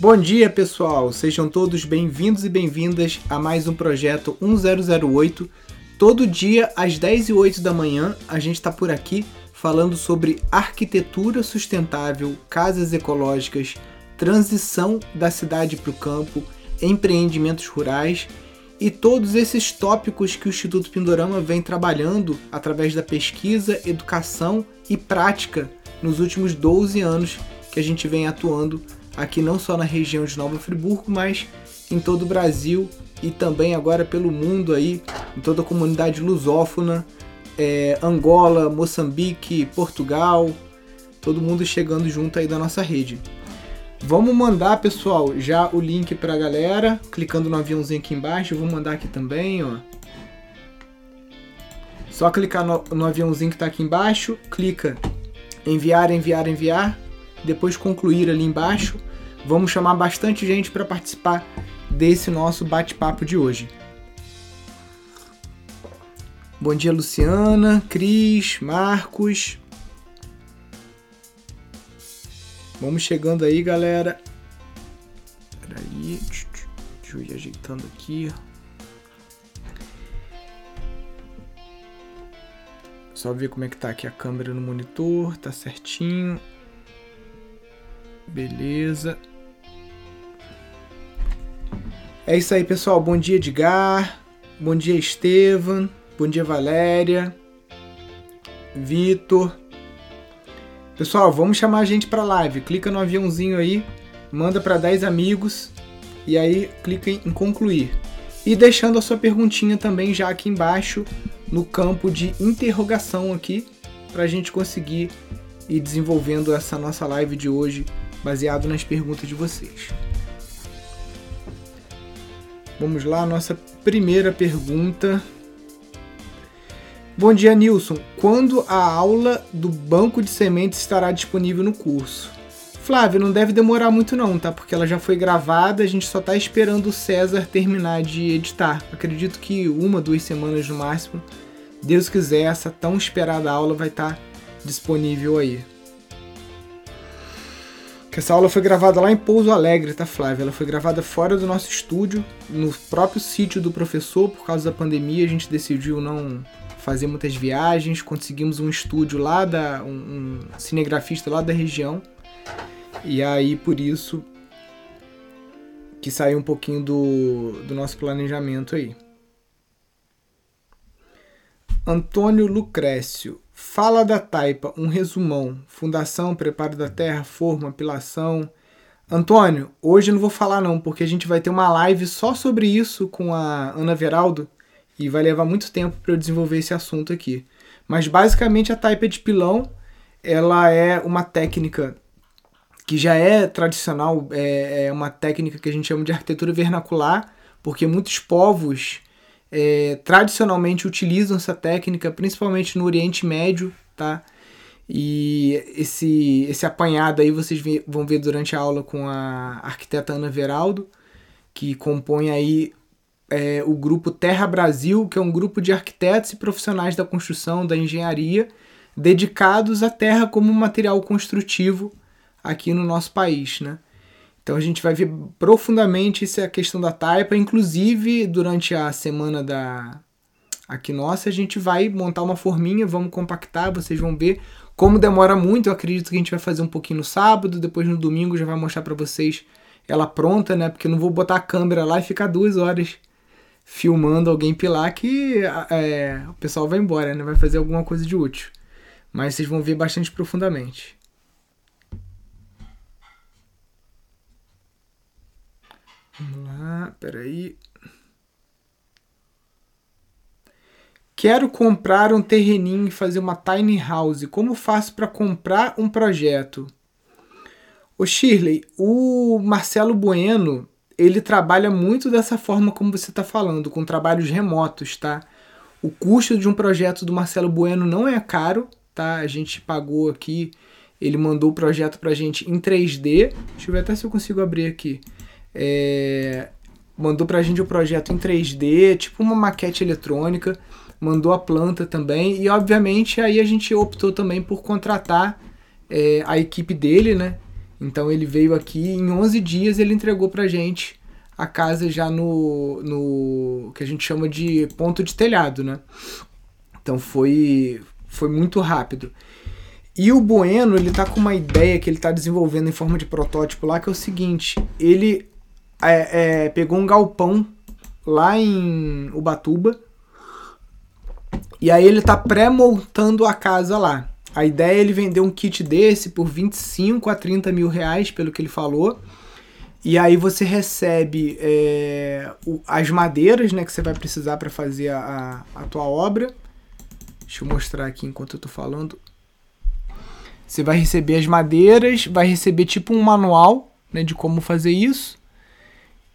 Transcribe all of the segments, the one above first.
Bom dia, pessoal! Sejam todos bem-vindos e bem-vindas a mais um projeto 1008. Todo dia, às 10 e 8 da manhã, a gente está por aqui falando sobre arquitetura sustentável, casas ecológicas, transição da cidade para o campo, empreendimentos rurais e todos esses tópicos que o Instituto Pindorama vem trabalhando através da pesquisa, educação e prática nos últimos 12 anos que a gente vem atuando aqui não só na região de Nova Friburgo, mas em todo o Brasil e também agora pelo mundo aí, em toda a comunidade lusófona, é, Angola, Moçambique, Portugal, todo mundo chegando junto aí da nossa rede. Vamos mandar, pessoal, já o link para a galera, clicando no aviãozinho aqui embaixo, eu vou mandar aqui também, ó. Só clicar no, no aviãozinho que está aqui embaixo, clica enviar, enviar, enviar, depois concluir ali embaixo Vamos chamar bastante gente para participar desse nosso bate-papo de hoje. Bom dia, Luciana, Cris, Marcos. Vamos chegando aí, galera. Peraí, deixa eu ir ajeitando aqui. Só ver como é que tá aqui a câmera no monitor, tá certinho. Beleza. É isso aí, pessoal. Bom dia, Edgar. Bom dia, Estevam. Bom dia, Valéria. Vitor. Pessoal, vamos chamar a gente para live. Clica no aviãozinho aí, manda para 10 amigos e aí clica em concluir. E deixando a sua perguntinha também já aqui embaixo no campo de interrogação aqui para a gente conseguir ir desenvolvendo essa nossa live de hoje baseado nas perguntas de vocês. Vamos lá, nossa primeira pergunta. Bom dia, Nilson. Quando a aula do banco de sementes estará disponível no curso? Flávio, não deve demorar muito não, tá? Porque ela já foi gravada, a gente só tá esperando o César terminar de editar. Acredito que uma, duas semanas no máximo. Deus quiser, essa tão esperada aula vai estar tá disponível aí. Essa aula foi gravada lá em Pouso Alegre, tá, Flávia? Ela foi gravada fora do nosso estúdio, no próprio sítio do professor, por causa da pandemia. A gente decidiu não fazer muitas viagens, conseguimos um estúdio lá da. um, um cinegrafista lá da região. E aí, por isso, que saiu um pouquinho do, do nosso planejamento aí. Antônio Lucrécio. Fala da taipa, um resumão. Fundação, preparo da terra, forma, apilação. Antônio, hoje não vou falar não, porque a gente vai ter uma live só sobre isso com a Ana Veraldo e vai levar muito tempo para eu desenvolver esse assunto aqui. Mas basicamente a taipa de pilão, ela é uma técnica que já é tradicional, é, é uma técnica que a gente chama de arquitetura vernacular, porque muitos povos é, tradicionalmente utilizam essa técnica, principalmente no Oriente Médio, tá? E esse, esse apanhado aí vocês vão ver durante a aula com a arquiteta Ana Veraldo, que compõe aí é, o grupo Terra Brasil, que é um grupo de arquitetos e profissionais da construção, da engenharia, dedicados à terra como material construtivo aqui no nosso país, né? Então a gente vai ver profundamente essa questão da taipa, inclusive durante a semana da aqui nossa, a gente vai montar uma forminha, vamos compactar, vocês vão ver como demora muito, eu acredito que a gente vai fazer um pouquinho no sábado, depois no domingo já vai mostrar para vocês ela pronta, né? Porque eu não vou botar a câmera lá e ficar duas horas filmando alguém pilar que é, o pessoal vai embora, né? Vai fazer alguma coisa de útil. Mas vocês vão ver bastante profundamente. Vamos lá, peraí. Quero comprar um terreninho e fazer uma tiny house. Como faço para comprar um projeto? O Shirley, o Marcelo Bueno, ele trabalha muito dessa forma como você está falando, com trabalhos remotos, tá? O custo de um projeto do Marcelo Bueno não é caro, tá? A gente pagou aqui, ele mandou o projeto pra gente em 3D. Deixa eu ver até se eu consigo abrir aqui. É, mandou pra gente o projeto em 3D, tipo uma maquete eletrônica, mandou a planta também, e obviamente aí a gente optou também por contratar é, a equipe dele, né? Então ele veio aqui em 11 dias ele entregou pra gente a casa já no, no que a gente chama de ponto de telhado, né? Então foi foi muito rápido. E o Bueno, ele tá com uma ideia que ele tá desenvolvendo em forma de protótipo lá, que é o seguinte, ele é, é, pegou um galpão lá em Ubatuba, e aí ele tá pré-montando a casa lá. A ideia é ele vender um kit desse por 25 a 30 mil reais, pelo que ele falou. E aí você recebe é, o, as madeiras né, que você vai precisar para fazer a, a, tua obra. Deixa eu mostrar aqui enquanto eu tô falando. Você vai receber as madeiras, vai receber tipo um manual né, de como fazer isso.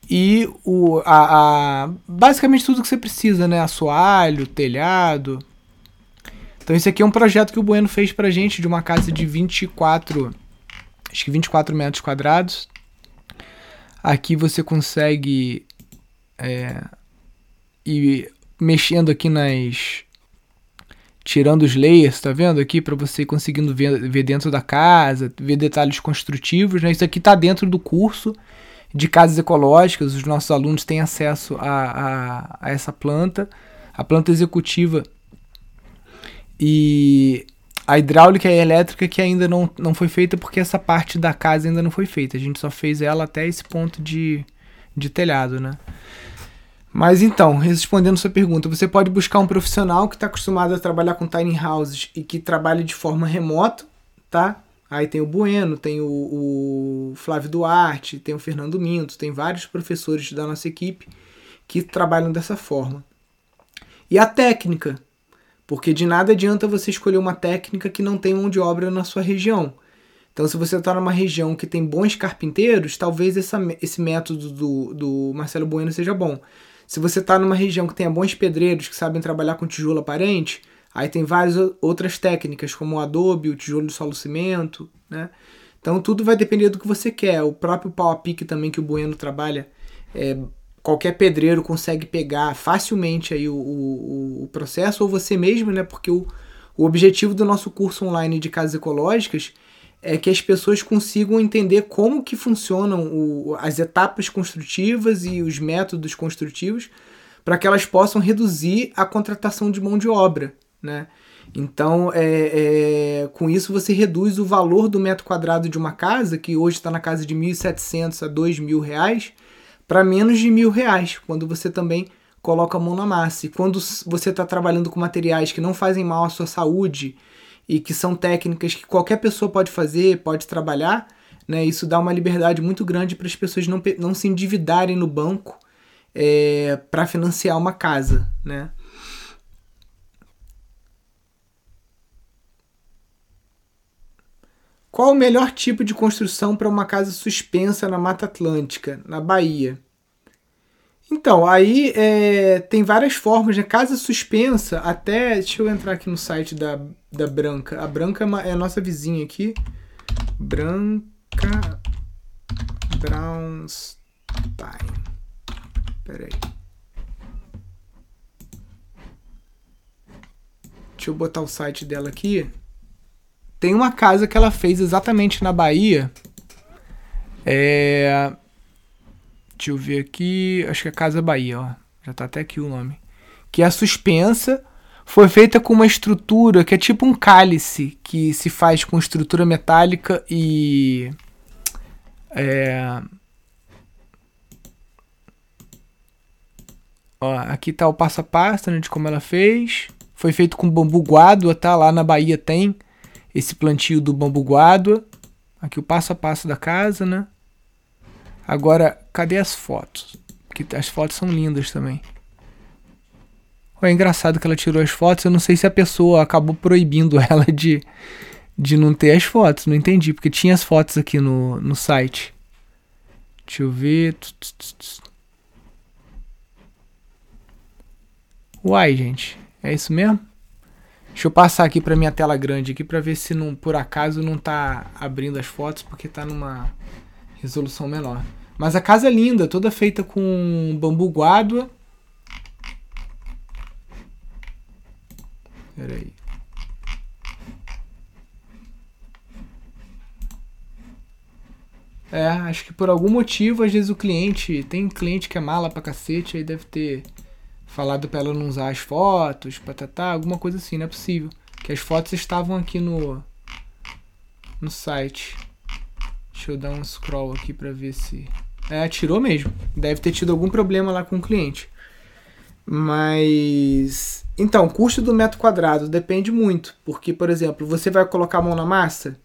E o, a, a, basicamente tudo que você precisa, né? Assoalho, telhado. Então esse aqui é um projeto que o Bueno fez pra gente de uma casa de 24, acho que 24 metros quadrados. Aqui você consegue é, ir mexendo aqui nas. Tirando os layers, tá vendo aqui? para você conseguindo ver, ver dentro da casa, ver detalhes construtivos. Né? Isso aqui tá dentro do curso de casas ecológicas. Os nossos alunos têm acesso a, a, a essa planta, a planta executiva. E a hidráulica e a elétrica que ainda não, não foi feita porque essa parte da casa ainda não foi feita. A gente só fez ela até esse ponto de, de telhado, né? Mas então, respondendo sua pergunta, você pode buscar um profissional que está acostumado a trabalhar com tiny houses e que trabalha de forma remota, tá? Aí tem o Bueno, tem o, o Flávio Duarte, tem o Fernando Minto, tem vários professores da nossa equipe que trabalham dessa forma. E a técnica, porque de nada adianta você escolher uma técnica que não tem mão de obra na sua região. Então, se você está numa região que tem bons carpinteiros, talvez essa, esse método do, do Marcelo Bueno seja bom. Se você está numa região que tenha bons pedreiros que sabem trabalhar com tijolo aparente, aí tem várias outras técnicas, como o adobe, o tijolo de solo cimento, né? Então tudo vai depender do que você quer. O próprio pau a pique também que o Bueno trabalha é, qualquer pedreiro consegue pegar facilmente aí o, o, o, processo, ou você mesmo, né? Porque o, o objetivo do nosso curso online de casas ecológicas é que as pessoas consigam entender como que funcionam o, as etapas construtivas e os métodos construtivos para que elas possam reduzir a contratação de mão de obra, né? Então, é, é, com isso você reduz o valor do metro quadrado de uma casa, que hoje está na casa de 1.700 a 2.000 reais, para menos de mil reais, quando você também coloca a mão na massa. E quando você está trabalhando com materiais que não fazem mal à sua saúde e que são técnicas que qualquer pessoa pode fazer, pode trabalhar, né, isso dá uma liberdade muito grande para as pessoas não, não se endividarem no banco é, para financiar uma casa. Né? Qual o melhor tipo de construção para uma casa suspensa na Mata Atlântica, na Bahia? Então, aí é, tem várias formas, né? Casa suspensa, até. Deixa eu entrar aqui no site da, da Branca. A Branca é, uma, é a nossa vizinha aqui. Branca Brownstein. Pera aí. Deixa eu botar o site dela aqui. Tem uma casa que ela fez exatamente na Bahia. É. Deixa eu ver aqui. Acho que é Casa Bahia, ó. Já tá até aqui o nome. Que é suspensa. Foi feita com uma estrutura que é tipo um cálice que se faz com estrutura metálica e. É. Ó, aqui tá o passo a passo né, de como ela fez. Foi feito com bambu guado, tá? Lá na Bahia tem esse plantio do bambu guado. Aqui o passo a passo da casa, né? Agora, cadê as fotos? Que as fotos são lindas também. É engraçado que ela tirou as fotos. Eu não sei se a pessoa acabou proibindo ela de, de não ter as fotos. Não entendi, porque tinha as fotos aqui no, no site. Deixa eu ver. Uai, gente. É isso mesmo? Deixa eu passar aqui para minha tela grande aqui para ver se não por acaso não tá abrindo as fotos porque tá numa resolução menor. Mas a casa é linda, toda feita com bambu guádua. Pera aí. É, acho que por algum motivo, às vezes o cliente. Tem cliente que é mala pra cacete, aí deve ter falado pra ela não usar as fotos, patatá, alguma coisa assim, não é possível. Que as fotos estavam aqui no. no site. Deixa eu dar um scroll aqui pra ver se. É, tirou mesmo. Deve ter tido algum problema lá com o cliente. Mas. Então, custo do metro quadrado depende muito. Porque, por exemplo, você vai colocar a mão na massa.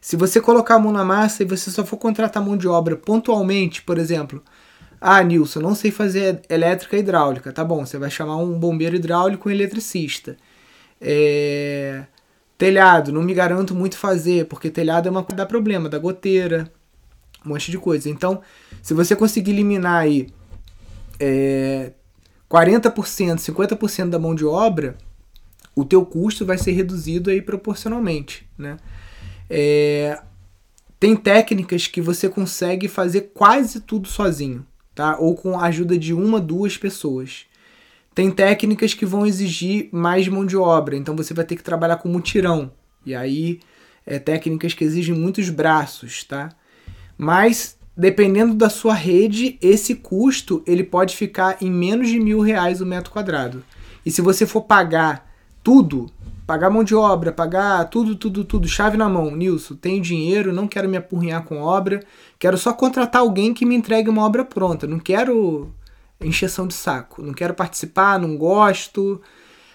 Se você colocar a mão na massa e você só for contratar mão de obra pontualmente, por exemplo, ah, Nilson, não sei fazer elétrica hidráulica. Tá bom, você vai chamar um bombeiro hidráulico e um eletricista. É... Telhado, não me garanto muito fazer, porque telhado é uma coisa dá problema, dá goteira, um monte de coisa. Então, se você conseguir eliminar aí é, 40%, 50% da mão de obra, o teu custo vai ser reduzido aí proporcionalmente, né? É, tem técnicas que você consegue fazer quase tudo sozinho, tá? Ou com a ajuda de uma, duas pessoas. Tem técnicas que vão exigir mais mão de obra, então você vai ter que trabalhar com mutirão. E aí, é técnicas que exigem muitos braços, tá? Mas dependendo da sua rede, esse custo ele pode ficar em menos de mil reais o metro quadrado. E se você for pagar tudo, pagar mão de obra, pagar tudo, tudo, tudo, chave na mão, Nilson, tenho dinheiro, não quero me apurrinhar com obra, quero só contratar alguém que me entregue uma obra pronta, não quero encheção de saco, não quero participar, não gosto.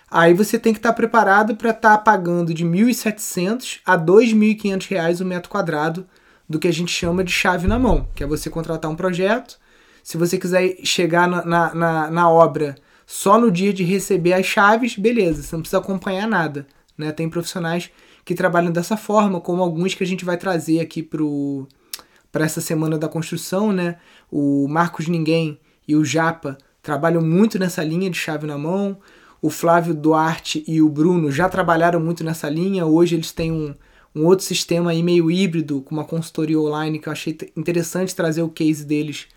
Aí você tem que estar preparado para estar tá pagando de 1.700 a 2.500 reais o metro quadrado do que a gente chama de chave na mão, que é você contratar um projeto. Se você quiser chegar na, na, na, na obra só no dia de receber as chaves, beleza, você não precisa acompanhar nada. Né? Tem profissionais que trabalham dessa forma, como alguns que a gente vai trazer aqui para essa semana da construção. Né? O Marcos Ninguém e o Japa trabalham muito nessa linha de chave na mão. O Flávio Duarte e o Bruno já trabalharam muito nessa linha. Hoje eles têm um, um outro sistema aí meio híbrido, com uma consultoria online, que eu achei interessante trazer o case deles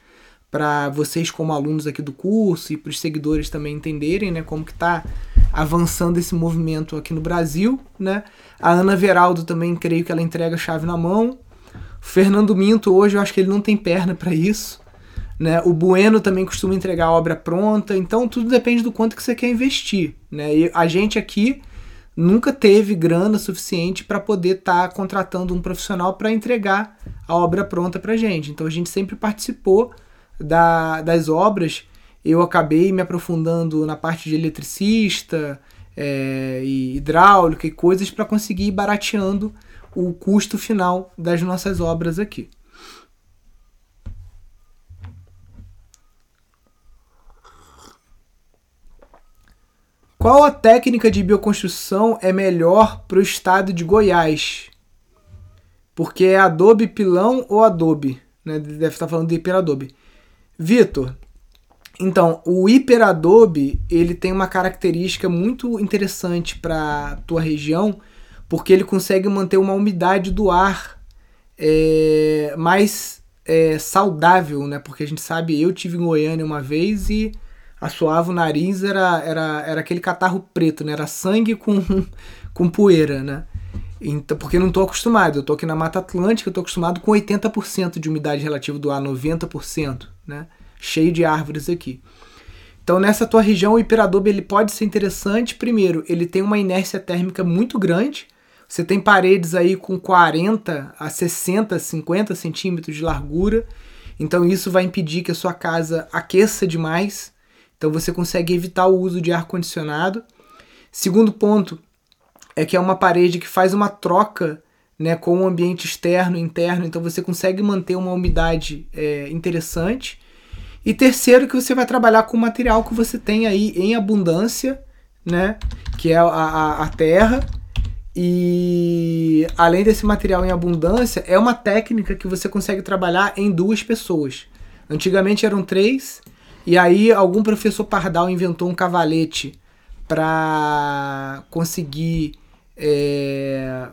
para vocês como alunos aqui do curso e para os seguidores também entenderem, né, como que está avançando esse movimento aqui no Brasil, né? A Ana Veraldo também creio que ela entrega a chave na mão. O Fernando Minto hoje eu acho que ele não tem perna para isso, né? O Bueno também costuma entregar a obra pronta, então tudo depende do quanto que você quer investir, né? E a gente aqui nunca teve grana suficiente para poder estar tá contratando um profissional para entregar a obra pronta para gente. Então a gente sempre participou da, das obras. Eu acabei me aprofundando na parte de eletricista é, e hidráulica e coisas para conseguir ir barateando o custo final das nossas obras aqui. Qual a técnica de bioconstrução é melhor para o estado de Goiás? Porque é Adobe Pilão ou Adobe? Né? Deve estar falando de Hiperadobe. Vitor, então, o Hiperadobe ele tem uma característica muito interessante para tua região, porque ele consegue manter uma umidade do ar é, mais é, saudável, né? Porque a gente sabe, eu tive em Goiânia uma vez e assoava o nariz, era, era, era aquele catarro preto, né? Era sangue com, com poeira, né? Então, porque não estou acostumado. Eu estou aqui na Mata Atlântica, eu estou acostumado com 80% de umidade relativa do ar, 90%, né? Cheio de árvores aqui. Então, nessa tua região, o hiperadobe ele pode ser interessante. Primeiro, ele tem uma inércia térmica muito grande. Você tem paredes aí com 40 a 60, 50 centímetros de largura. Então, isso vai impedir que a sua casa aqueça demais. Então você consegue evitar o uso de ar condicionado. Segundo ponto é que é uma parede que faz uma troca né, com o ambiente externo e interno, então você consegue manter uma umidade é, interessante. E terceiro, que você vai trabalhar com o material que você tem aí em abundância, né, que é a, a, a terra. E além desse material em abundância, é uma técnica que você consegue trabalhar em duas pessoas. Antigamente eram três, e aí algum professor pardal inventou um cavalete para conseguir é,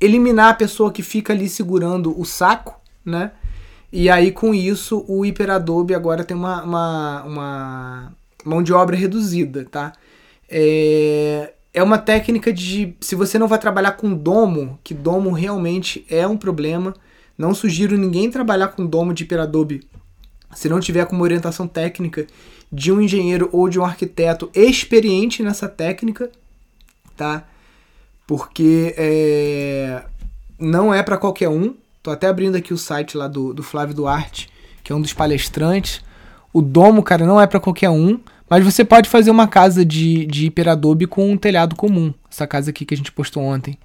eliminar a pessoa que fica ali segurando o saco, né? E aí com isso o hiperadobe agora tem uma, uma, uma mão de obra reduzida, tá? É, é uma técnica de se você não vai trabalhar com domo, que domo realmente é um problema, Não sugiro ninguém trabalhar com domo de Hiperadobe se não tiver uma orientação técnica de um engenheiro ou de um arquiteto experiente nessa técnica, tá? Porque é, não é para qualquer um. Tô até abrindo aqui o site lá do, do Flávio Duarte, que é um dos palestrantes. O domo, cara, não é para qualquer um. Mas você pode fazer uma casa de, de hiperadobe com um telhado comum. Essa casa aqui que a gente postou ontem.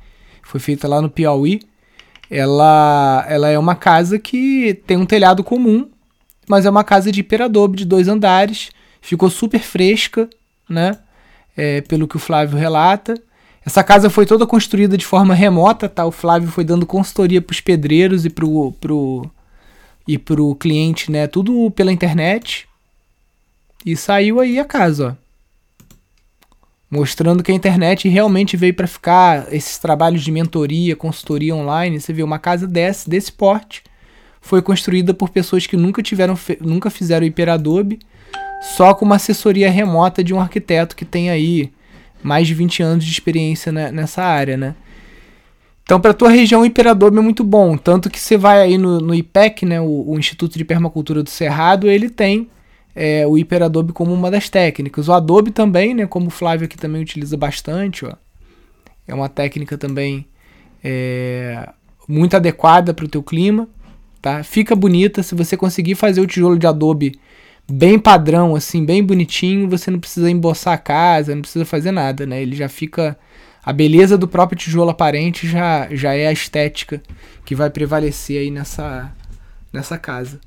Foi feita lá no Piauí. Ela, ela é uma casa que tem um telhado comum, mas é uma casa de hiperadobe de dois andares. Ficou super fresca, né? É, pelo que o Flávio relata. Essa casa foi toda construída de forma remota, tá? O Flávio foi dando consultoria para os pedreiros e pro, pro, e pro cliente, né? Tudo pela internet. E saiu aí a casa, ó. Mostrando que a internet realmente veio para ficar. Esses trabalhos de mentoria, consultoria online. Você vê uma casa desse, desse porte. Foi construída por pessoas que nunca tiveram, nunca fizeram hiperadobe, só com uma assessoria remota de um arquiteto que tem aí mais de 20 anos de experiência nessa área, né? Então, para tua região, o Hiperadobe é muito bom. Tanto que você vai aí no, no IPEC, né, o, o, Instituto de Permacultura do Cerrado, ele tem é, o Hiperadobe como uma das técnicas. O Adobe também, né, como o Flávio aqui também utiliza bastante, ó. É uma técnica também é, muito adequada para o teu clima, tá? Fica bonita. Se você conseguir fazer o tijolo de Adobe bem padrão, assim, bem bonitinho, você não precisa emboçar a casa, não precisa fazer nada, né? Ele já fica. A beleza do próprio tijolo aparente já, já é a estética que vai prevalecer aí nessa, nessa casa.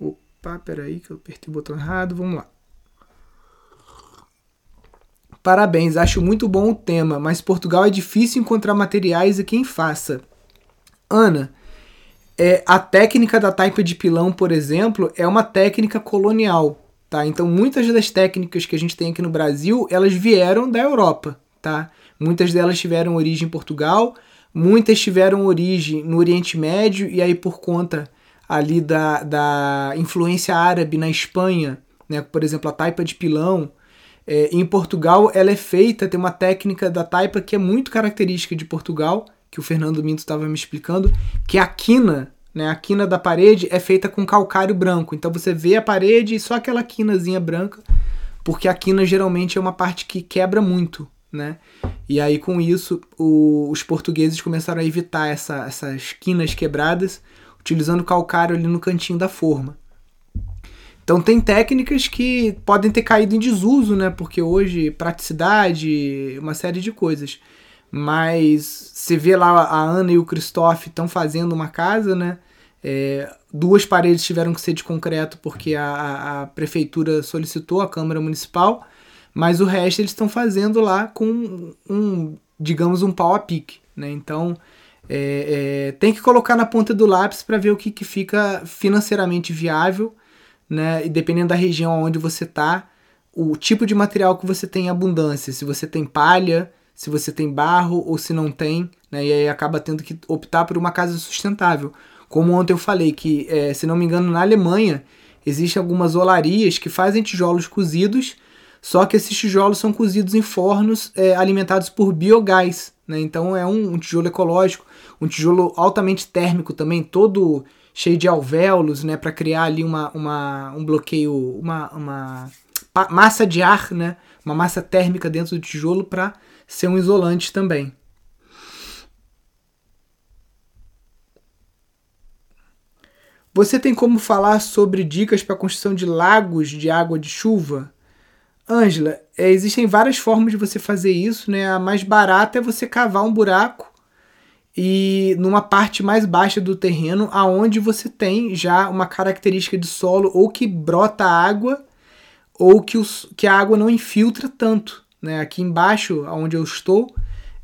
Opa, peraí que eu apertei o botão errado, vamos lá. Parabéns, acho muito bom o tema, mas Portugal é difícil encontrar materiais e quem faça. Ana, é, a técnica da taipa de pilão, por exemplo, é uma técnica colonial, tá? Então muitas das técnicas que a gente tem aqui no Brasil, elas vieram da Europa, tá? Muitas delas tiveram origem em Portugal, muitas tiveram origem no Oriente Médio e aí por conta ali da, da influência árabe na Espanha, né? Por exemplo, a taipa de pilão, é, em Portugal ela é feita, tem uma técnica da taipa que é muito característica de Portugal, que o Fernando Minto estava me explicando, que a quina, né, a quina da parede é feita com calcário branco. Então você vê a parede e só aquela quinazinha branca, porque a quina geralmente é uma parte que quebra muito, né? E aí com isso o, os portugueses começaram a evitar essa, essas quinas quebradas, utilizando calcário ali no cantinho da forma. Então tem técnicas que podem ter caído em desuso, né? Porque hoje praticidade, uma série de coisas. Mas você vê lá a Ana e o Christoph estão fazendo uma casa, né? É, duas paredes tiveram que ser de concreto porque a, a prefeitura solicitou, a Câmara Municipal, mas o resto eles estão fazendo lá com um, digamos, um pau a pique, né? Então é, é, tem que colocar na ponta do lápis para ver o que, que fica financeiramente viável, né? E dependendo da região onde você está, o tipo de material que você tem em abundância. Se você tem palha, se você tem barro ou se não tem, né? E aí acaba tendo que optar por uma casa sustentável. Como ontem eu falei, que é, se não me engano, na Alemanha existem algumas olarias que fazem tijolos cozidos, só que esses tijolos são cozidos em fornos é, alimentados por biogás. Né? Então é um, um, tijolo ecológico, um tijolo altamente térmico também, todo cheio de alvéolos, né? para criar ali uma, uma, um bloqueio, uma, uma massa de ar, né? uma massa térmica dentro do tijolo para ser um isolante também. Você tem como falar sobre dicas para a construção de lagos de água de chuva? Ângela, é, existem várias formas de você fazer isso, né? A mais barata é você cavar um buraco e numa parte mais baixa do terreno, aonde você tem já uma característica de solo ou que brota água ou que, que a água não infiltra tanto. Né? Aqui embaixo, onde eu estou,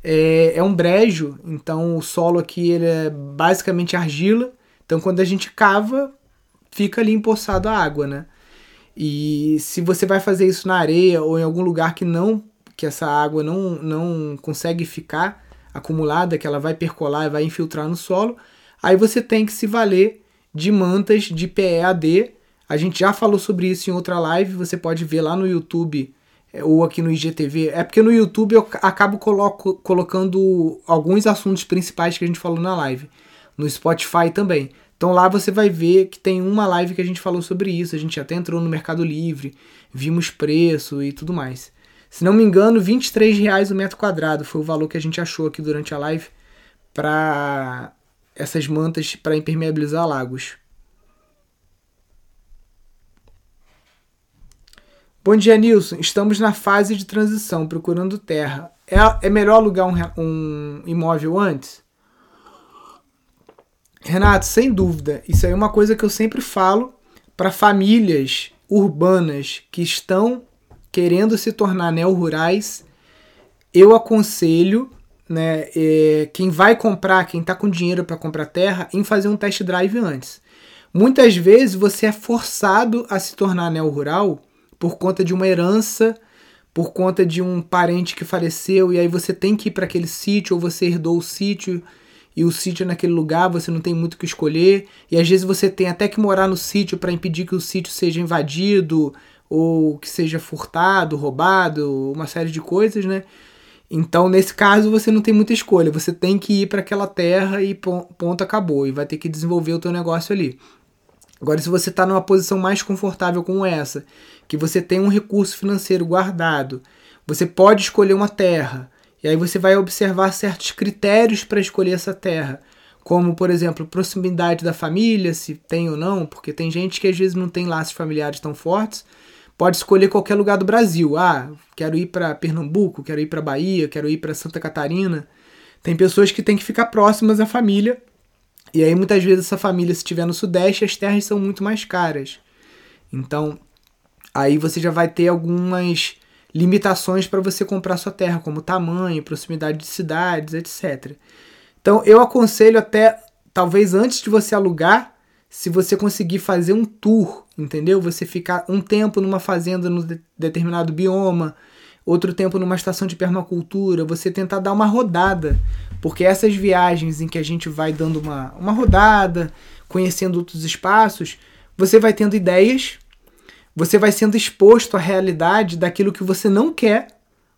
é, é um brejo, então o solo aqui ele é basicamente argila. Então quando a gente cava, fica ali empoçado a água, né? E se você vai fazer isso na areia ou em algum lugar que não que essa água não, não consegue ficar acumulada, que ela vai percolar e vai infiltrar no solo, aí você tem que se valer de mantas de PEAD. A gente já falou sobre isso em outra live, você pode ver lá no YouTube ou aqui no IGTV, é porque no YouTube eu acabo coloco, colocando alguns assuntos principais que a gente falou na live. No Spotify também. Então lá você vai ver que tem uma live que a gente falou sobre isso. A gente até entrou no Mercado Livre, vimos preço e tudo mais. Se não me engano, 23 reais o metro quadrado foi o valor que a gente achou aqui durante a live para essas mantas para impermeabilizar lagos. Bom dia, Nilson. Estamos na fase de transição, procurando terra. É, é melhor alugar um, um imóvel antes? Renato, sem dúvida. Isso aí é uma coisa que eu sempre falo para famílias urbanas que estão querendo se tornar neo-rurais. Eu aconselho né, é, quem vai comprar, quem está com dinheiro para comprar terra, em fazer um test drive antes. Muitas vezes você é forçado a se tornar neo-rural por conta de uma herança, por conta de um parente que faleceu, e aí você tem que ir para aquele sítio, ou você herdou o sítio, e o sítio é naquele lugar, você não tem muito o que escolher, e às vezes você tem até que morar no sítio para impedir que o sítio seja invadido, ou que seja furtado, roubado, uma série de coisas, né? Então, nesse caso, você não tem muita escolha. Você tem que ir para aquela terra e ponto, acabou. E vai ter que desenvolver o teu negócio ali. Agora, se você está numa posição mais confortável como essa, que você tem um recurso financeiro guardado, você pode escolher uma terra, e aí você vai observar certos critérios para escolher essa terra, como, por exemplo, proximidade da família, se tem ou não, porque tem gente que às vezes não tem laços familiares tão fortes, pode escolher qualquer lugar do Brasil. Ah, quero ir para Pernambuco, quero ir para Bahia, quero ir para Santa Catarina. Tem pessoas que têm que ficar próximas à família e aí muitas vezes essa família, se estiver no Sudeste, as terras são muito mais caras. Então, aí você já vai ter algumas limitações para você comprar sua terra, como tamanho, proximidade de cidades, etc. Então, eu aconselho até, talvez antes de você alugar, se você conseguir fazer um tour, entendeu? Você ficar um tempo numa fazenda no de determinado bioma, outro tempo numa estação de permacultura, você tentar dar uma rodada porque essas viagens em que a gente vai dando uma, uma rodada, conhecendo outros espaços, você vai tendo ideias, você vai sendo exposto à realidade daquilo que você não quer.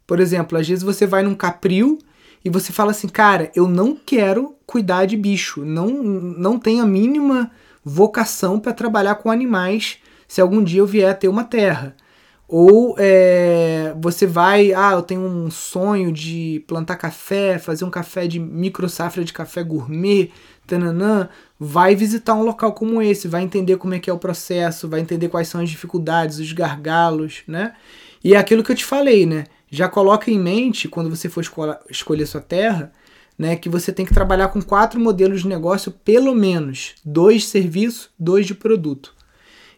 Por exemplo, às vezes você vai num capril e você fala assim, cara, eu não quero cuidar de bicho, não, não tenho a mínima vocação para trabalhar com animais se algum dia eu vier a ter uma terra. Ou é, você vai, ah, eu tenho um sonho de plantar café, fazer um café de micro safra de café gourmet, tananã, vai visitar um local como esse, vai entender como é que é o processo, vai entender quais são as dificuldades, os gargalos, né? E é aquilo que eu te falei, né? Já coloca em mente, quando você for escolher sua terra, né, que você tem que trabalhar com quatro modelos de negócio, pelo menos, dois de serviço, dois de produto.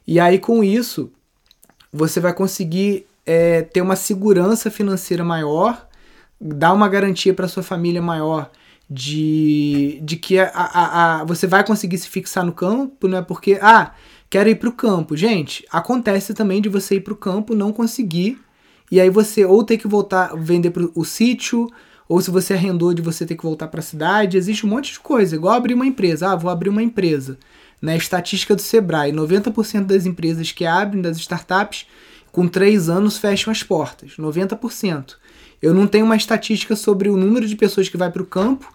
E aí, com isso, você vai conseguir é, ter uma segurança financeira maior, dar uma garantia para sua família maior de, de que a, a, a, você vai conseguir se fixar no campo, né? Porque, ah, quero ir para o campo. Gente, acontece também de você ir para o campo, não conseguir, e aí você ou ter que voltar, vender para o sítio, ou se você arrendou de você ter que voltar para a cidade. Existe um monte de coisa, igual abrir uma empresa. Ah, vou abrir uma empresa. Na estatística do Sebrae, 90% das empresas que abrem, das startups, com 3 anos fecham as portas. 90%. Eu não tenho uma estatística sobre o número de pessoas que vai para o campo,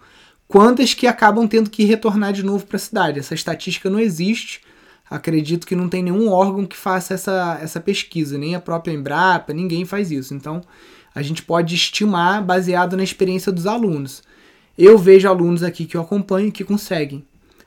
quantas que acabam tendo que retornar de novo para a cidade. Essa estatística não existe. Acredito que não tem nenhum órgão que faça essa, essa pesquisa, nem a própria Embrapa, ninguém faz isso. Então, a gente pode estimar baseado na experiência dos alunos. Eu vejo alunos aqui que eu acompanho que conseguem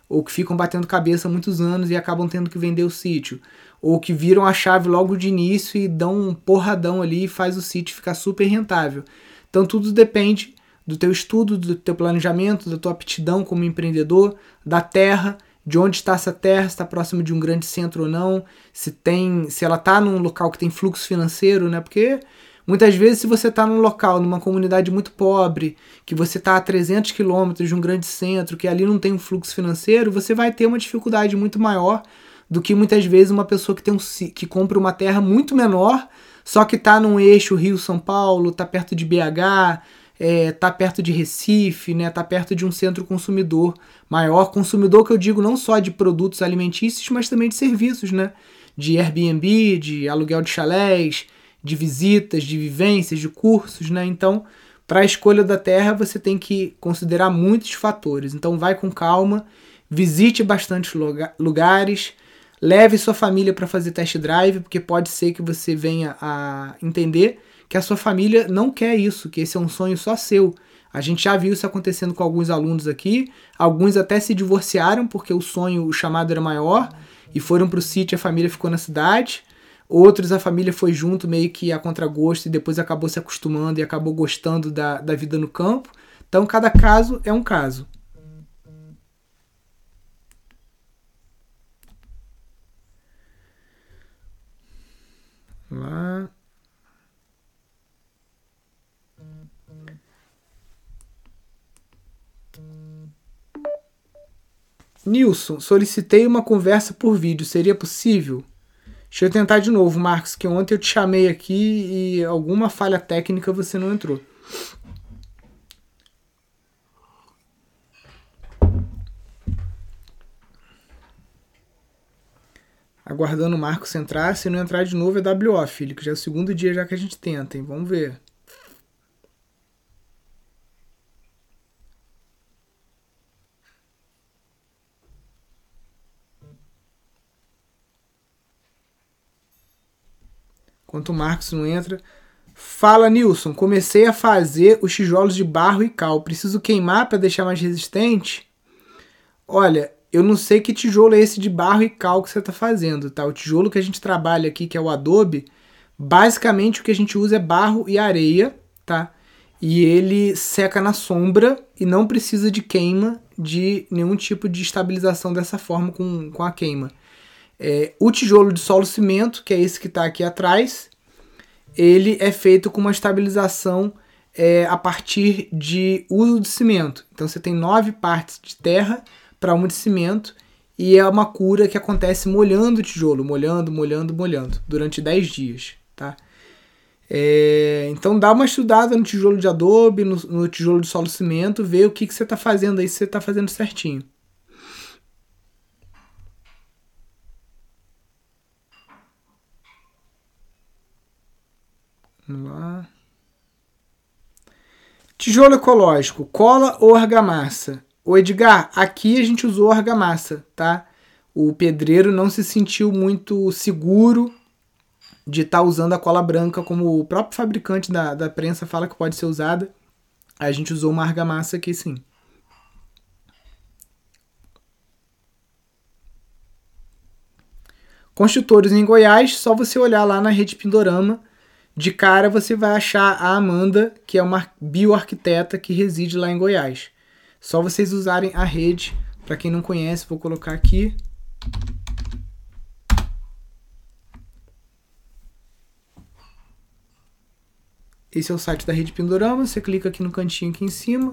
ou que ficam batendo cabeça muitos anos e acabam tendo que vender o sítio, ou que viram a chave logo de início e dão um porradão ali e faz o sítio ficar super rentável. Então tudo depende do teu estudo, do teu planejamento, da tua aptidão como empreendedor, da terra, de onde está essa terra, se está próximo de um grande centro ou não, se tem, se ela está num local que tem fluxo financeiro, né? Porque Muitas vezes, se você está num local, numa comunidade muito pobre, que você está a 300 quilômetros de um grande centro, que ali não tem um fluxo financeiro, você vai ter uma dificuldade muito maior do que muitas vezes uma pessoa que, tem um, que compra uma terra muito menor, só que está num eixo Rio-São Paulo, está perto de BH, é, tá perto de Recife, né? Tá perto de um centro consumidor maior, consumidor que eu digo não só de produtos alimentícios, mas também de serviços, né? De Airbnb, de aluguel de chalés, de visitas, de vivências, de cursos, né? Então, para a escolha da terra, você tem que considerar muitos fatores. Então, vai com calma, visite bastante lugares, leve sua família para fazer test drive, porque pode ser que você venha a entender que a sua família não quer isso, que esse é um sonho só seu. A gente já viu isso acontecendo com alguns alunos aqui, alguns até se divorciaram porque o sonho, o chamado era maior, e foram para o sítio, a família ficou na cidade. Outros a família foi junto meio que a contragosto e depois acabou se acostumando e acabou gostando da, da vida no campo. Então cada caso é um caso. Lá. Nilson, solicitei uma conversa por vídeo. Seria possível? Deixa eu tentar de novo, Marcos, que ontem eu te chamei aqui e alguma falha técnica você não entrou. Aguardando o Marcos entrar. Se não entrar de novo é WO, filho, que já é o segundo dia já que a gente tenta, hein? Vamos ver. Enquanto o Marcos não entra. Fala, Nilson. Comecei a fazer os tijolos de barro e cal. Preciso queimar para deixar mais resistente? Olha, eu não sei que tijolo é esse de barro e cal que você está fazendo, tá? O tijolo que a gente trabalha aqui, que é o Adobe, basicamente o que a gente usa é barro e areia, tá? E ele seca na sombra e não precisa de queima de nenhum tipo de estabilização dessa forma com, com a queima. É, o tijolo de solo cimento, que é esse que está aqui atrás, ele é feito com uma estabilização é, a partir de uso de cimento. Então você tem nove partes de terra para uma de cimento e é uma cura que acontece molhando o tijolo, molhando, molhando, molhando, durante 10 dias. Tá? É, então dá uma estudada no tijolo de adobe, no, no tijolo de solo cimento, vê o que, que você está fazendo aí, se você está fazendo certinho. Vamos lá. Tijolo ecológico, cola ou argamassa? O Edgar, aqui a gente usou argamassa, tá? O pedreiro não se sentiu muito seguro de estar tá usando a cola branca, como o próprio fabricante da, da prensa fala que pode ser usada. A gente usou uma argamassa aqui sim. Construtores em Goiás, só você olhar lá na rede Pindorama de cara você vai achar a Amanda, que é uma bioarquiteta que reside lá em Goiás. Só vocês usarem a rede. Para quem não conhece, vou colocar aqui. Esse é o site da Rede Pindorama. Você clica aqui no cantinho aqui em cima.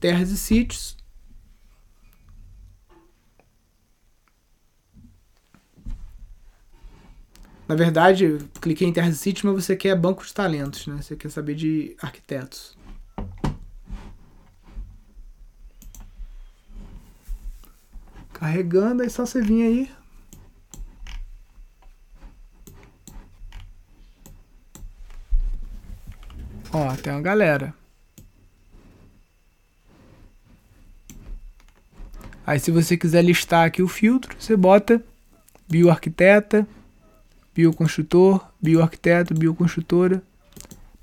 Terras e sítios. Na verdade, cliquei em Terra City, mas você quer banco de talentos, né? Você quer saber de arquitetos. Carregando, aí só você vir aí. Ó, tem uma galera. Aí se você quiser listar aqui o filtro, você bota bioarquiteta bioconstrutor, bioarquiteto, bioconstrutora,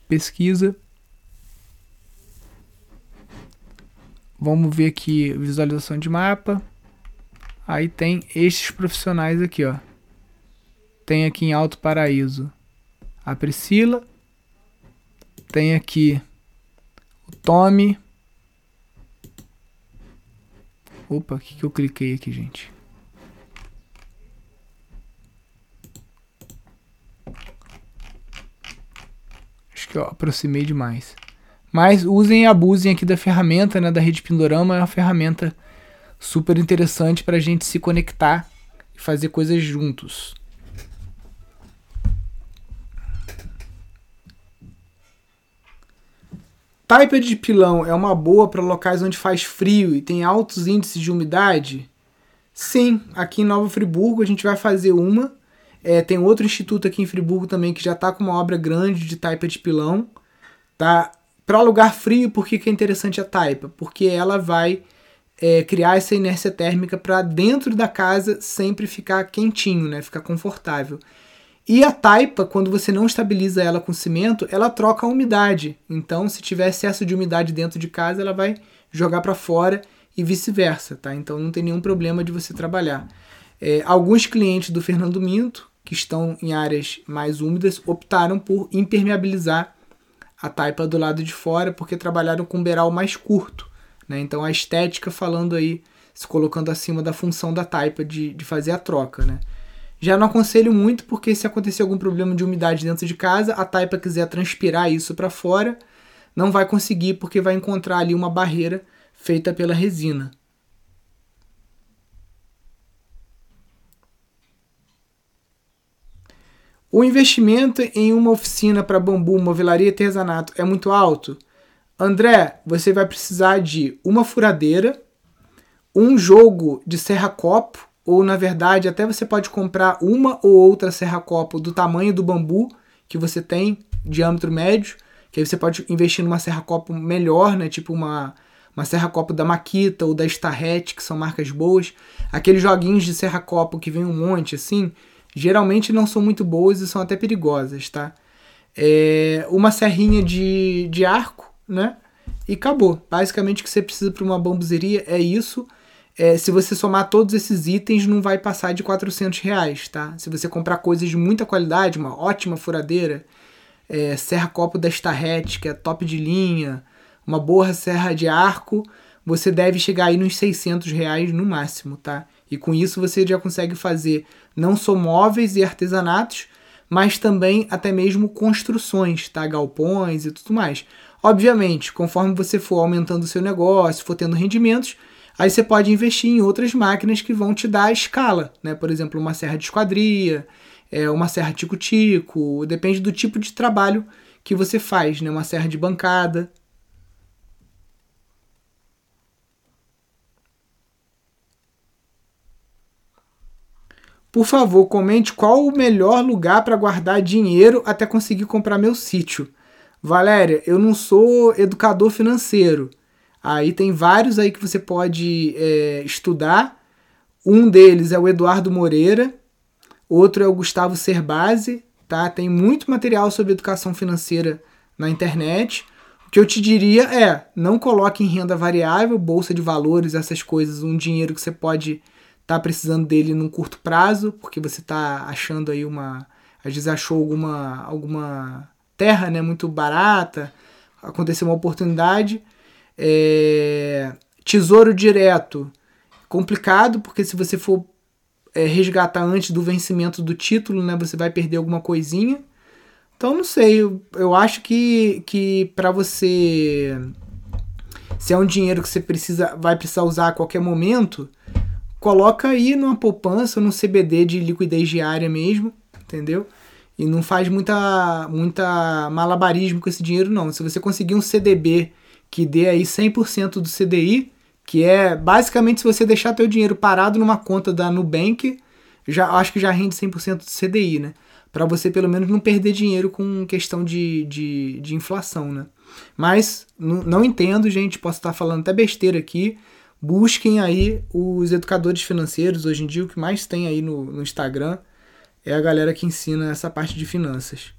pesquisa. Vamos ver aqui visualização de mapa. Aí tem estes profissionais aqui, ó. Tem aqui em Alto Paraíso a Priscila. Tem aqui o Tommy. Opa, o que, que eu cliquei aqui, gente? Acho que eu aproximei demais. Mas usem e abusem aqui da ferramenta, né, da Rede Pindorama, é uma ferramenta super interessante para a gente se conectar e fazer coisas juntos. Taipa de pilão é uma boa para locais onde faz frio e tem altos índices de umidade? Sim, aqui em Nova Friburgo a gente vai fazer uma. É, tem outro instituto aqui em Friburgo também que já está com uma obra grande de taipa de pilão. Tá? Para lugar frio, por que, que é interessante a taipa? Porque ela vai é, criar essa inércia térmica para dentro da casa sempre ficar quentinho, né? ficar confortável. E a taipa, quando você não estabiliza ela com cimento, ela troca a umidade. Então, se tiver excesso de umidade dentro de casa, ela vai jogar para fora e vice-versa, tá? Então não tem nenhum problema de você trabalhar. É, alguns clientes do Fernando Minto, que estão em áreas mais úmidas, optaram por impermeabilizar a taipa do lado de fora, porque trabalharam com um beiral mais curto. Né? Então a estética falando aí, se colocando acima da função da taipa de, de fazer a troca. Né? Já não aconselho muito, porque se acontecer algum problema de umidade dentro de casa, a taipa quiser transpirar isso para fora, não vai conseguir, porque vai encontrar ali uma barreira feita pela resina. O investimento em uma oficina para bambu, movelaria e artesanato é muito alto? André, você vai precisar de uma furadeira, um jogo de serra-copo ou na verdade até você pode comprar uma ou outra serra-copo do tamanho do bambu que você tem, diâmetro médio, que aí você pode investir numa serra-copo melhor, né, tipo uma uma serra-copo da Makita ou da Starret, que são marcas boas. Aqueles joguinhos de serra-copo que vem um monte assim, geralmente não são muito boas e são até perigosas, tá? É uma serrinha de, de arco, né? E acabou. Basicamente o que você precisa para uma bambuzeria é isso é, se você somar todos esses itens, não vai passar de 400 reais, tá? Se você comprar coisas de muita qualidade, uma ótima furadeira, é, serra copo da Starret, que é top de linha, uma boa serra de arco, você deve chegar aí nos 600 reais no máximo, tá? E com isso você já consegue fazer não só móveis e artesanatos, mas também até mesmo construções, tá? Galpões e tudo mais. Obviamente, conforme você for aumentando o seu negócio, for tendo rendimentos, Aí você pode investir em outras máquinas que vão te dar a escala, né? Por exemplo, uma serra de esquadria, é, uma serra tico-tico, depende do tipo de trabalho que você faz, né? Uma serra de bancada. Por favor, comente qual o melhor lugar para guardar dinheiro até conseguir comprar meu sítio. Valéria, eu não sou educador financeiro. Aí tem vários aí que você pode é, estudar. Um deles é o Eduardo Moreira, outro é o Gustavo Cerbasi, tá? Tem muito material sobre educação financeira na internet. O que eu te diria é, não coloque em renda variável, bolsa de valores, essas coisas, um dinheiro que você pode tá precisando dele num curto prazo, porque você está achando aí uma, às vezes achou alguma alguma terra, né, muito barata, aconteceu uma oportunidade, é, tesouro direto, complicado, porque se você for é, resgatar antes do vencimento do título, né, você vai perder alguma coisinha. Então, não sei, eu, eu acho que, que para você. Se é um dinheiro que você precisa, vai precisar usar a qualquer momento, coloca aí numa poupança, num CBD de liquidez diária mesmo, entendeu? E não faz muita, muita malabarismo com esse dinheiro, não. Se você conseguir um CDB que dê aí 100% do CDI, que é basicamente se você deixar teu dinheiro parado numa conta da Nubank, já acho que já rende 100% do CDI, né? Para você pelo menos não perder dinheiro com questão de, de, de inflação, né? Mas não entendo, gente, posso estar falando até besteira aqui. Busquem aí os educadores financeiros. Hoje em dia o que mais tem aí no, no Instagram é a galera que ensina essa parte de finanças.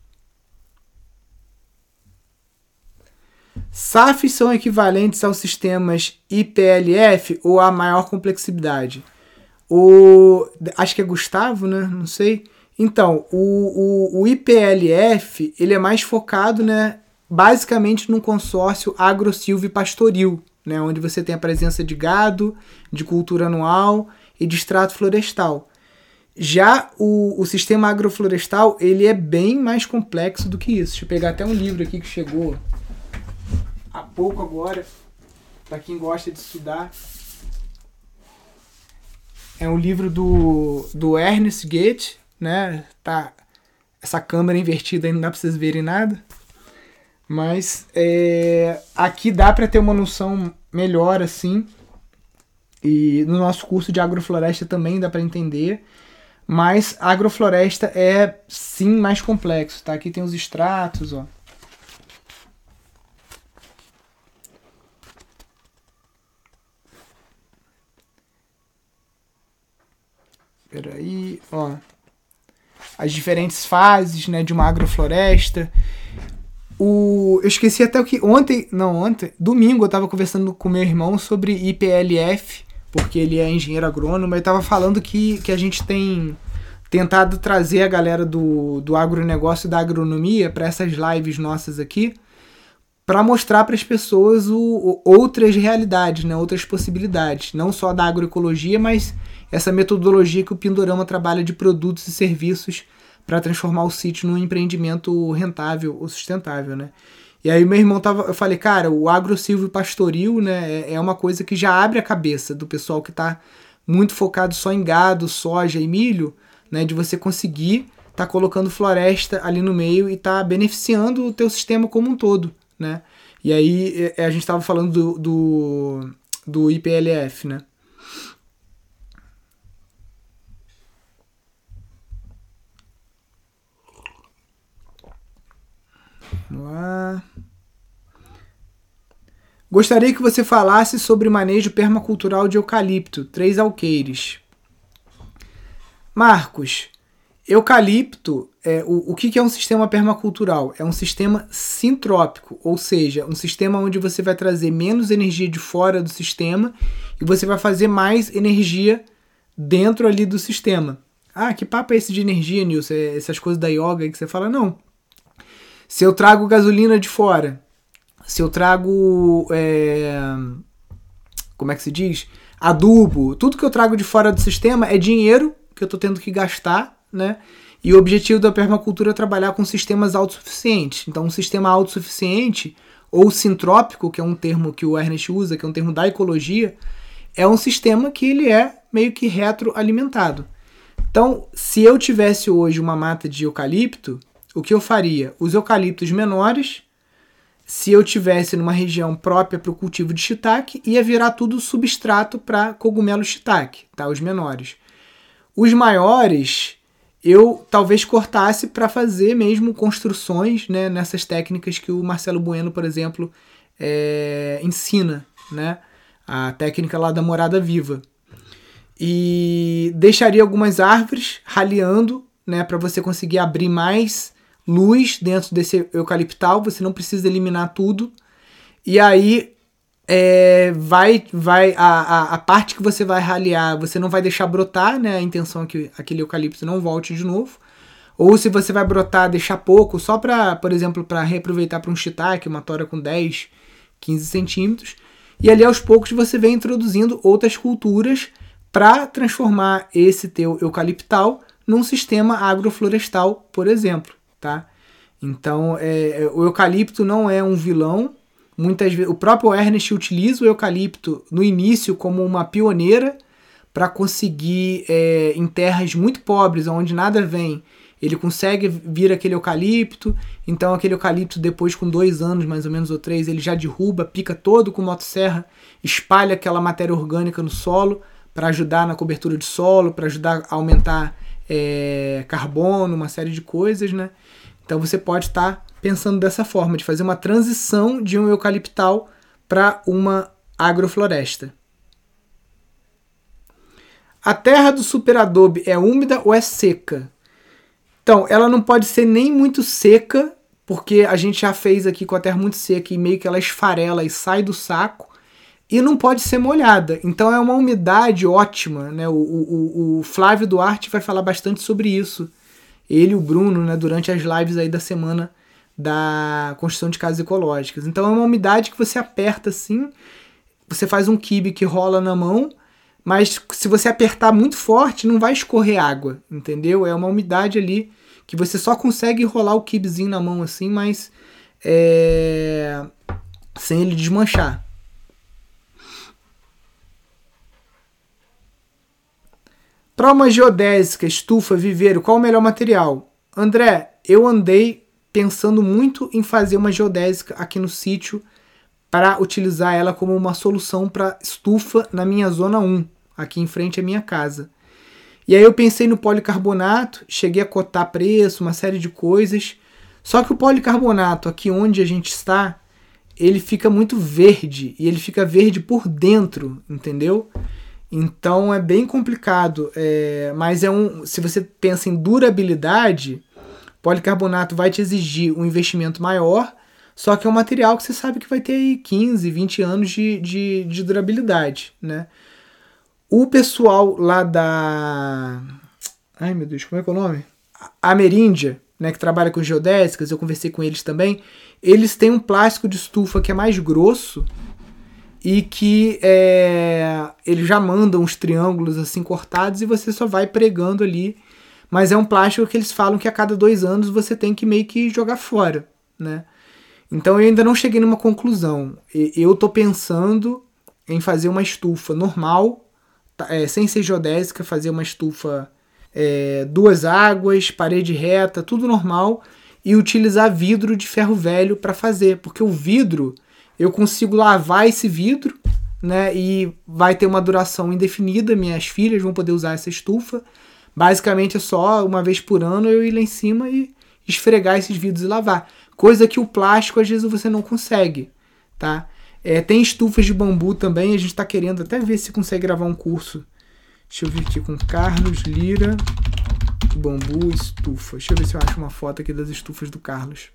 SAFs são equivalentes aos sistemas IPLF ou a maior complexidade? O, acho que é Gustavo, né? Não sei. Então, o, o, o IPLF ele é mais focado, né, basicamente num consórcio agro-silvio-pastoril, né, onde você tem a presença de gado, de cultura anual e de extrato florestal. Já o, o sistema agroflorestal ele é bem mais complexo do que isso. Deixa eu pegar até um livro aqui que chegou há pouco agora, para quem gosta de estudar. É um livro do, do Ernest Goethe, né? Tá essa câmera invertida aí não dá para vocês verem nada. Mas é, aqui dá para ter uma noção melhor assim. E no nosso curso de agrofloresta também dá para entender. Mas agrofloresta é sim mais complexo, tá? Aqui tem os extratos, ó. Peraí, ó. As diferentes fases, né, de uma agrofloresta. O, eu esqueci até o que. Ontem, não, ontem, domingo, eu tava conversando com meu irmão sobre IPLF, porque ele é engenheiro agrônomo, e tava falando que, que a gente tem tentado trazer a galera do, do agronegócio e da agronomia para essas lives nossas aqui, para mostrar para as pessoas o, o, outras realidades, né, outras possibilidades, não só da agroecologia, mas essa metodologia que o Pindorama trabalha de produtos e serviços para transformar o sítio num empreendimento rentável ou sustentável, né? E aí meu irmão tava, eu falei, cara, o agro silvio pastoril, né, é, é uma coisa que já abre a cabeça do pessoal que está muito focado só em gado, soja e milho, né, de você conseguir tá colocando floresta ali no meio e tá beneficiando o teu sistema como um todo, né? E aí é, a gente estava falando do, do, do IPLF, né? Vamos lá. Gostaria que você falasse sobre manejo permacultural de eucalipto, três alqueires. Marcos, eucalipto, é, o, o que, que é um sistema permacultural? É um sistema sintrópico, ou seja, um sistema onde você vai trazer menos energia de fora do sistema e você vai fazer mais energia dentro ali do sistema. Ah, que papo é esse de energia, Nilson? É essas coisas da yoga que você fala? Não. Se eu trago gasolina de fora, se eu trago. É, como é que se diz? Adubo, tudo que eu trago de fora do sistema é dinheiro que eu estou tendo que gastar, né? E o objetivo da permacultura é trabalhar com sistemas autossuficientes. Então, um sistema autossuficiente, ou sintrópico, que é um termo que o Ernest usa, que é um termo da ecologia, é um sistema que ele é meio que retroalimentado. Então, se eu tivesse hoje uma mata de eucalipto, o que eu faria? Os eucaliptos menores, se eu tivesse numa região própria para o cultivo de shiitake, ia virar tudo substrato para cogumelo shiitake, tá? Os menores. Os maiores, eu talvez cortasse para fazer mesmo construções, né? Nessas técnicas que o Marcelo Bueno, por exemplo, é, ensina, né? A técnica lá da morada viva. E deixaria algumas árvores raleando, né? Para você conseguir abrir mais luz dentro desse eucaliptal, você não precisa eliminar tudo. E aí é, vai, vai a, a, a, parte que você vai ralear, você não vai deixar brotar, né? A intenção é que aquele eucalipto não volte de novo. Ou se você vai brotar, deixar pouco, só para, por exemplo, para reaproveitar para um shiitake, uma tora com 10, 15 centímetros. E ali aos poucos você vem introduzindo outras culturas para transformar esse teu eucaliptal num sistema agroflorestal, por exemplo tá? Então, é, é, o eucalipto não é um vilão. Muitas vezes, o próprio Ernest utiliza o eucalipto no início como uma pioneira para conseguir é, em terras muito pobres, onde nada vem, ele consegue vir aquele eucalipto. Então, aquele eucalipto, depois, com dois anos mais ou menos ou três, ele já derruba, pica todo com motosserra, espalha aquela matéria orgânica no solo para ajudar na cobertura de solo, para ajudar a aumentar é, carbono, uma série de coisas, né? Então você pode estar tá pensando dessa forma, de fazer uma transição de um eucaliptal para uma agrofloresta. A terra do superadobe é úmida ou é seca? Então, ela não pode ser nem muito seca, porque a gente já fez aqui com a terra muito seca e meio que ela esfarela e sai do saco e não pode ser molhada. Então é uma umidade ótima. Né? O, o, o Flávio Duarte vai falar bastante sobre isso. Ele e o Bruno, né, durante as lives aí da semana da construção de casas ecológicas. Então é uma umidade que você aperta assim, você faz um kibe que rola na mão, mas se você apertar muito forte, não vai escorrer água, entendeu? É uma umidade ali que você só consegue rolar o kibezinho na mão assim, mas é... sem ele desmanchar. Para uma geodésica, estufa, viveiro, qual o melhor material? André, eu andei pensando muito em fazer uma geodésica aqui no sítio para utilizar ela como uma solução para estufa na minha zona 1, aqui em frente à minha casa. E aí eu pensei no policarbonato, cheguei a cotar preço, uma série de coisas. Só que o policarbonato, aqui onde a gente está, ele fica muito verde e ele fica verde por dentro, entendeu? Então é bem complicado. É, mas é um. Se você pensa em durabilidade, policarbonato vai te exigir um investimento maior, só que é um material que você sabe que vai ter aí 15, 20 anos de, de, de durabilidade, né? O pessoal lá da. Ai meu Deus, como é que é o nome? Ameríndia, né, que trabalha com geodésicas, eu conversei com eles também. Eles têm um plástico de estufa que é mais grosso e que é, ele já manda uns triângulos assim cortados e você só vai pregando ali. Mas é um plástico que eles falam que a cada dois anos você tem que meio que jogar fora, né? Então eu ainda não cheguei numa conclusão. Eu tô pensando em fazer uma estufa normal Tá, é, sem ser geodésica, fazer uma estufa é, duas águas, parede reta, tudo normal, e utilizar vidro de ferro velho para fazer, porque o vidro eu consigo lavar esse vidro, né, e vai ter uma duração indefinida. Minhas filhas vão poder usar essa estufa. Basicamente é só uma vez por ano eu ir lá em cima e esfregar esses vidros e lavar, coisa que o plástico às vezes você não consegue, tá? É, tem estufas de bambu também. A gente está querendo até ver se consegue gravar um curso. Deixa eu ver aqui com Carlos Lira. Bambu estufa. Deixa eu ver se eu acho uma foto aqui das estufas do Carlos.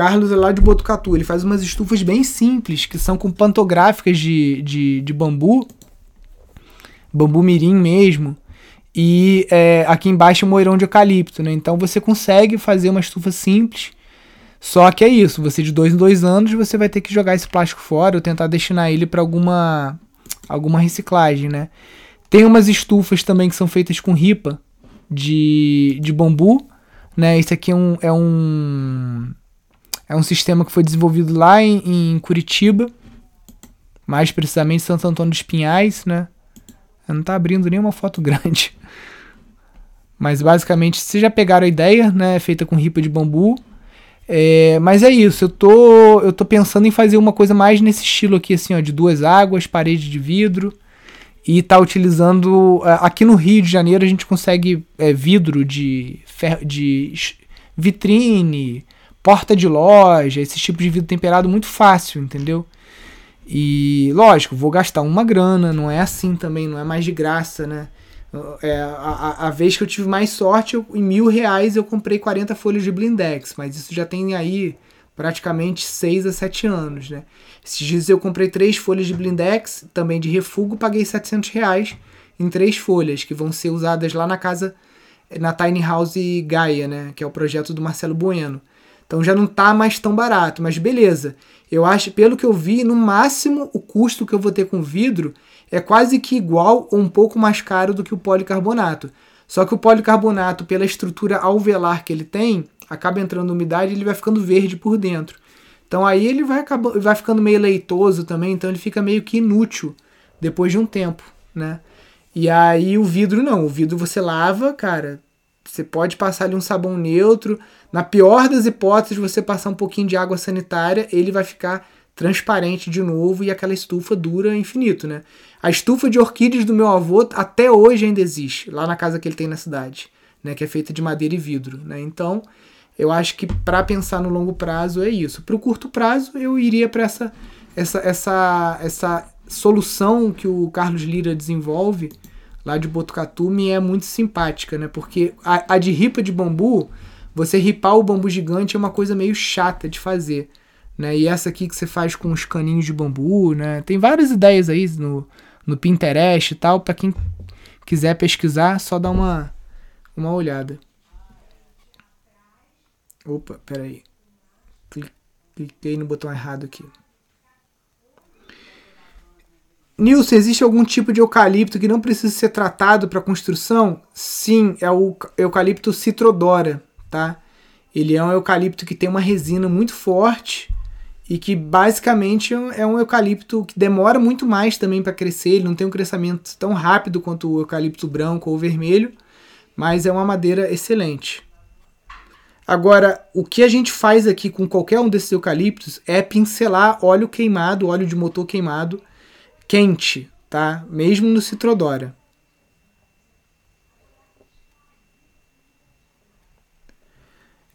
Carlos é lá de Botucatu. Ele faz umas estufas bem simples, que são com pantográficas de, de, de bambu. Bambu mirim mesmo. E é, aqui embaixo é um moirão de eucalipto, né? Então você consegue fazer uma estufa simples só que é isso, você de dois em dois anos você vai ter que jogar esse plástico fora ou tentar destinar ele para alguma alguma reciclagem, né? Tem umas estufas também que são feitas com ripa de, de bambu, né? Esse aqui é um, é um é um sistema que foi desenvolvido lá em, em Curitiba, mais precisamente Santo Antônio dos Pinhais, né? Não tá abrindo nenhuma foto grande. Mas basicamente, vocês já pegaram a ideia, né? É feita com ripa de bambu. É, mas é isso, eu tô, eu tô pensando em fazer uma coisa mais nesse estilo aqui, assim, ó, de duas águas, parede de vidro. E tá utilizando. Aqui no Rio de Janeiro a gente consegue é, vidro de, de vitrine, porta de loja, esse tipo de vidro temperado muito fácil, entendeu? E lógico, vou gastar uma grana, não é assim também, não é mais de graça, né? É, a, a, vez que eu tive mais sorte, eu, em mil reais eu comprei 40 folhas de blindex, mas isso já tem aí praticamente 6 a 7 anos, né? Esses dias eu comprei três folhas de blindex, também de refugo, paguei 700 reais em três folhas, que vão ser usadas lá na casa, na Tiny House Gaia, né? Que é o projeto do Marcelo Bueno. Então já não tá mais tão barato, mas beleza. Eu acho, pelo que eu vi, no máximo o custo que eu vou ter com vidro é quase que igual ou um pouco mais caro do que o policarbonato. Só que o policarbonato, pela estrutura alveolar que ele tem, acaba entrando umidade e ele vai ficando verde por dentro. Então aí ele vai, acabando, vai ficando meio leitoso também, então ele fica meio que inútil depois de um tempo, né? E aí o vidro não, o vidro você lava, cara, você pode passar ali um sabão neutro. Na pior das hipóteses, você passar um pouquinho de água sanitária, ele vai ficar transparente de novo e aquela estufa dura infinito, né? A estufa de orquídeas do meu avô até hoje ainda existe, lá na casa que ele tem na cidade, né? Que é feita de madeira e vidro, né? Então, eu acho que para pensar no longo prazo é isso. Para o curto prazo, eu iria para essa, essa, essa, essa solução que o Carlos Lira desenvolve lá de Botucatu me é muito simpática, né? Porque a, a de ripa de bambu, você ripar o bambu gigante é uma coisa meio chata de fazer né? E essa aqui que você faz com os caninhos de bambu, né? Tem várias ideias aí no, no Pinterest e tal, para quem quiser pesquisar, só dá uma uma olhada. Opa, peraí. Cliquei no botão errado aqui. Nilson, existe algum tipo de eucalipto que não precisa ser tratado para construção? Sim, é o eucalipto citrodora, tá? Ele é um eucalipto que tem uma resina muito forte e que basicamente é um eucalipto que demora muito mais também para crescer, ele não tem um crescimento tão rápido quanto o eucalipto branco ou vermelho, mas é uma madeira excelente. Agora, o que a gente faz aqui com qualquer um desses eucaliptos é pincelar óleo queimado, óleo de motor queimado, quente, tá? Mesmo no Citrodora.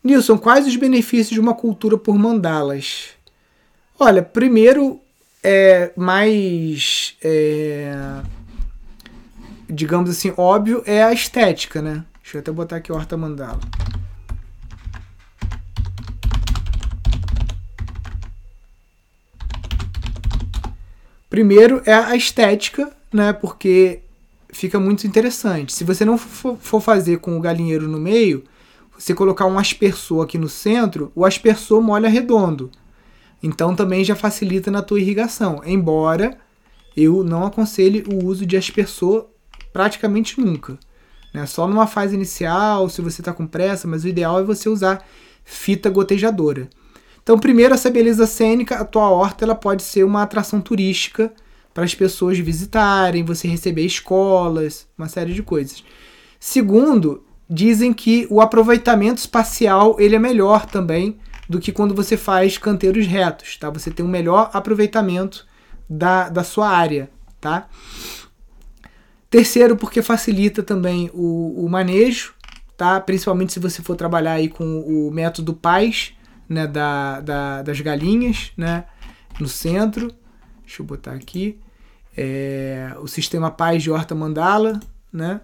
Nilson, quais os benefícios de uma cultura por mandalas? Olha, primeiro é mais, é, digamos assim, óbvio é a estética, né? Deixa eu até botar aqui horta mandala. Primeiro é a estética, né? Porque fica muito interessante. Se você não for fazer com o galinheiro no meio, você colocar um aspersor aqui no centro, o aspersor molha redondo. Então também já facilita na tua irrigação. Embora eu não aconselhe o uso de aspersor praticamente nunca. Né? Só numa fase inicial, se você está com pressa, mas o ideal é você usar fita gotejadora. Então, primeiro, essa beleza cênica, a tua horta ela pode ser uma atração turística para as pessoas visitarem, você receber escolas, uma série de coisas. Segundo, dizem que o aproveitamento espacial ele é melhor também do que quando você faz canteiros retos, tá? Você tem um melhor aproveitamento da, da sua área, tá? Terceiro, porque facilita também o, o manejo, tá? Principalmente se você for trabalhar aí com o método PAIS, né? Da, da, das galinhas, né? No centro. Deixa eu botar aqui. É, o sistema PAIS de Horta Mandala, né?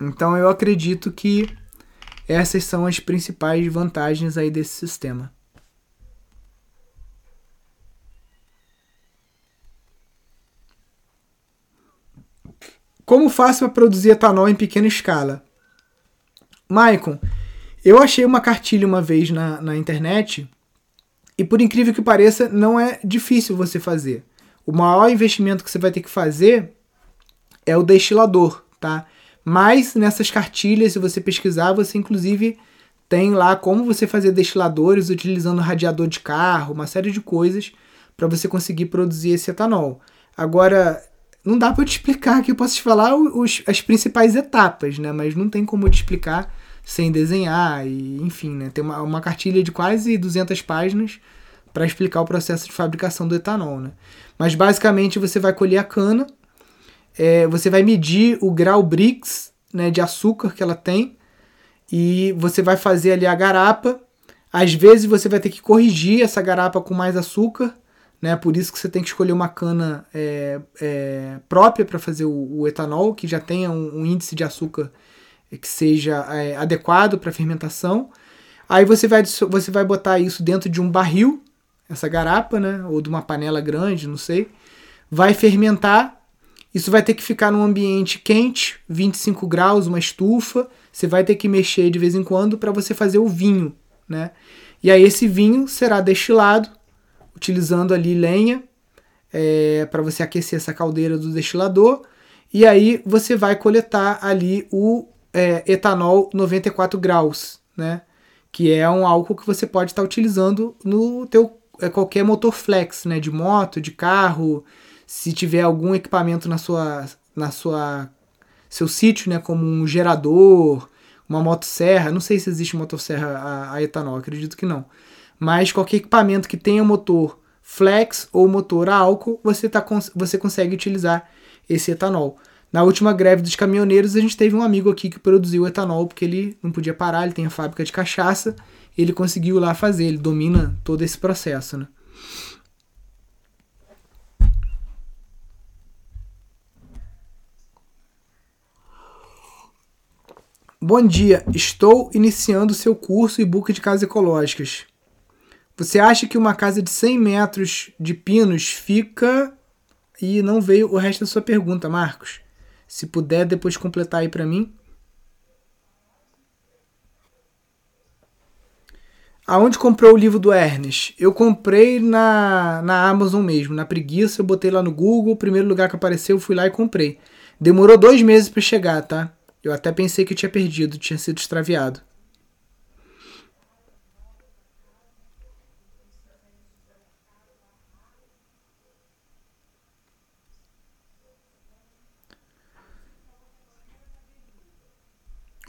Então eu acredito que essas são as principais vantagens aí desse sistema. Como faço para produzir etanol em pequena escala? Maicon, eu achei uma cartilha uma vez na, na internet e, por incrível que pareça, não é difícil você fazer. O maior investimento que você vai ter que fazer é o destilador, tá? Mas nessas cartilhas, se você pesquisar, você inclusive tem lá como você fazer destiladores utilizando radiador de carro, uma série de coisas para você conseguir produzir esse etanol. Agora, não dá para eu te explicar aqui, eu posso te falar os, as principais etapas, né? Mas não tem como eu te explicar sem desenhar e, enfim, né? Tem uma, uma cartilha de quase 200 páginas para explicar o processo de fabricação do etanol, né? Mas basicamente você vai colher a cana, é, você vai medir o grau Brix, né, de açúcar que ela tem e você vai fazer ali a garapa. Às vezes você vai ter que corrigir essa garapa com mais açúcar né? Por isso que você tem que escolher uma cana é, é, própria para fazer o, o, etanol, que já tenha um, um índice de açúcar que seja é, adequado para fermentação. Aí você vai, você vai botar isso dentro de um barril, essa garapa, né? Ou de uma panela grande, não sei. Vai fermentar. Isso vai ter que ficar num ambiente quente, 25 graus, uma estufa. Você vai ter que mexer de vez em quando para você fazer o vinho, né? E aí esse vinho será destilado utilizando ali lenha é, para você aquecer essa caldeira do destilador. E aí você vai coletar ali o é, etanol 94 graus, né? Que é um álcool que você pode estar tá utilizando no teu é, qualquer motor flex, né? De moto, de carro, se tiver algum equipamento na sua na sua seu sítio, né? Como um gerador, uma motosserra. Não sei se existe motosserra a, a etanol, acredito que não mas qualquer equipamento que tenha motor flex ou motor a álcool, você, tá, você consegue utilizar esse etanol. Na última greve dos caminhoneiros, a gente teve um amigo aqui que produziu etanol porque ele não podia parar, ele tem a fábrica de cachaça, ele conseguiu lá fazer, ele domina todo esse processo, né? Bom dia, estou iniciando seu curso e-book de casas ecológicas. Você acha que uma casa de 100 metros de pinos fica. E não veio o resto da sua pergunta, Marcos. Se puder depois completar aí para mim. Aonde comprou o livro do Ernest? Eu comprei na, na Amazon mesmo, na preguiça. Eu botei lá no Google, primeiro lugar que apareceu, eu fui lá e comprei. Demorou dois meses para chegar, tá? Eu até pensei que tinha perdido, tinha sido extraviado.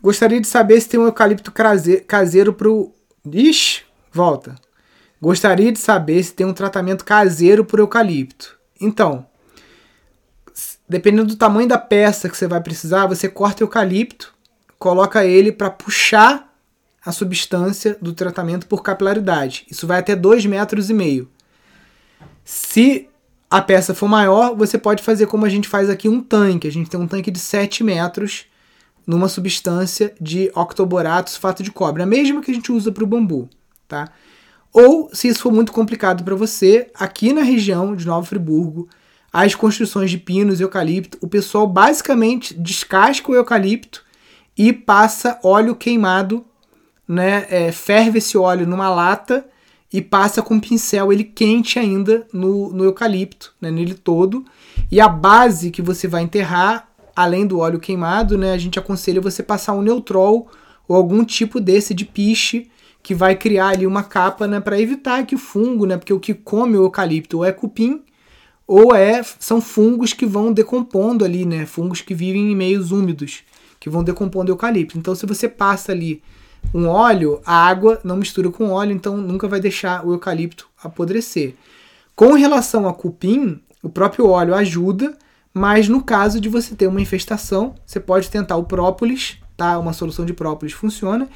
Gostaria de saber se tem um eucalipto caseiro pro. Ixi, volta. Gostaria de saber se tem um tratamento caseiro pro eucalipto. Então, dependendo do tamanho da peça que você vai precisar, você corta o eucalipto, coloca ele para puxar a substância do tratamento por capilaridade. Isso vai até 2,5 metros e meio. Se a peça for maior, você pode fazer como a gente faz aqui um tanque. A gente tem um tanque de 7 metros numa substância de octoborato sulfato de cobre, a mesma que a gente usa para o bambu, tá? Ou, se isso for muito complicado para você, aqui na região de Nova Friburgo, as construções de pinos e eucalipto, o pessoal basicamente descasca o eucalipto e passa óleo queimado, né? É, ferve esse óleo numa lata e passa com pincel ele quente ainda no, no eucalipto, né, nele todo. E a base que você vai enterrar, além do óleo queimado, né, a gente aconselha você passar um neutrol ou algum tipo desse de piche que vai criar ali uma capa né, para evitar que o fungo, né, porque o que come o eucalipto é cupim ou é são fungos que vão decompondo ali, né, fungos que vivem em meios úmidos, que vão decompondo o eucalipto. Então se você passa ali um óleo, a água não mistura com óleo, então nunca vai deixar o eucalipto apodrecer. Com relação a cupim, o próprio óleo ajuda, mas no caso de você ter uma infestação, você pode tentar o própolis, tá? Uma solução de própolis funciona.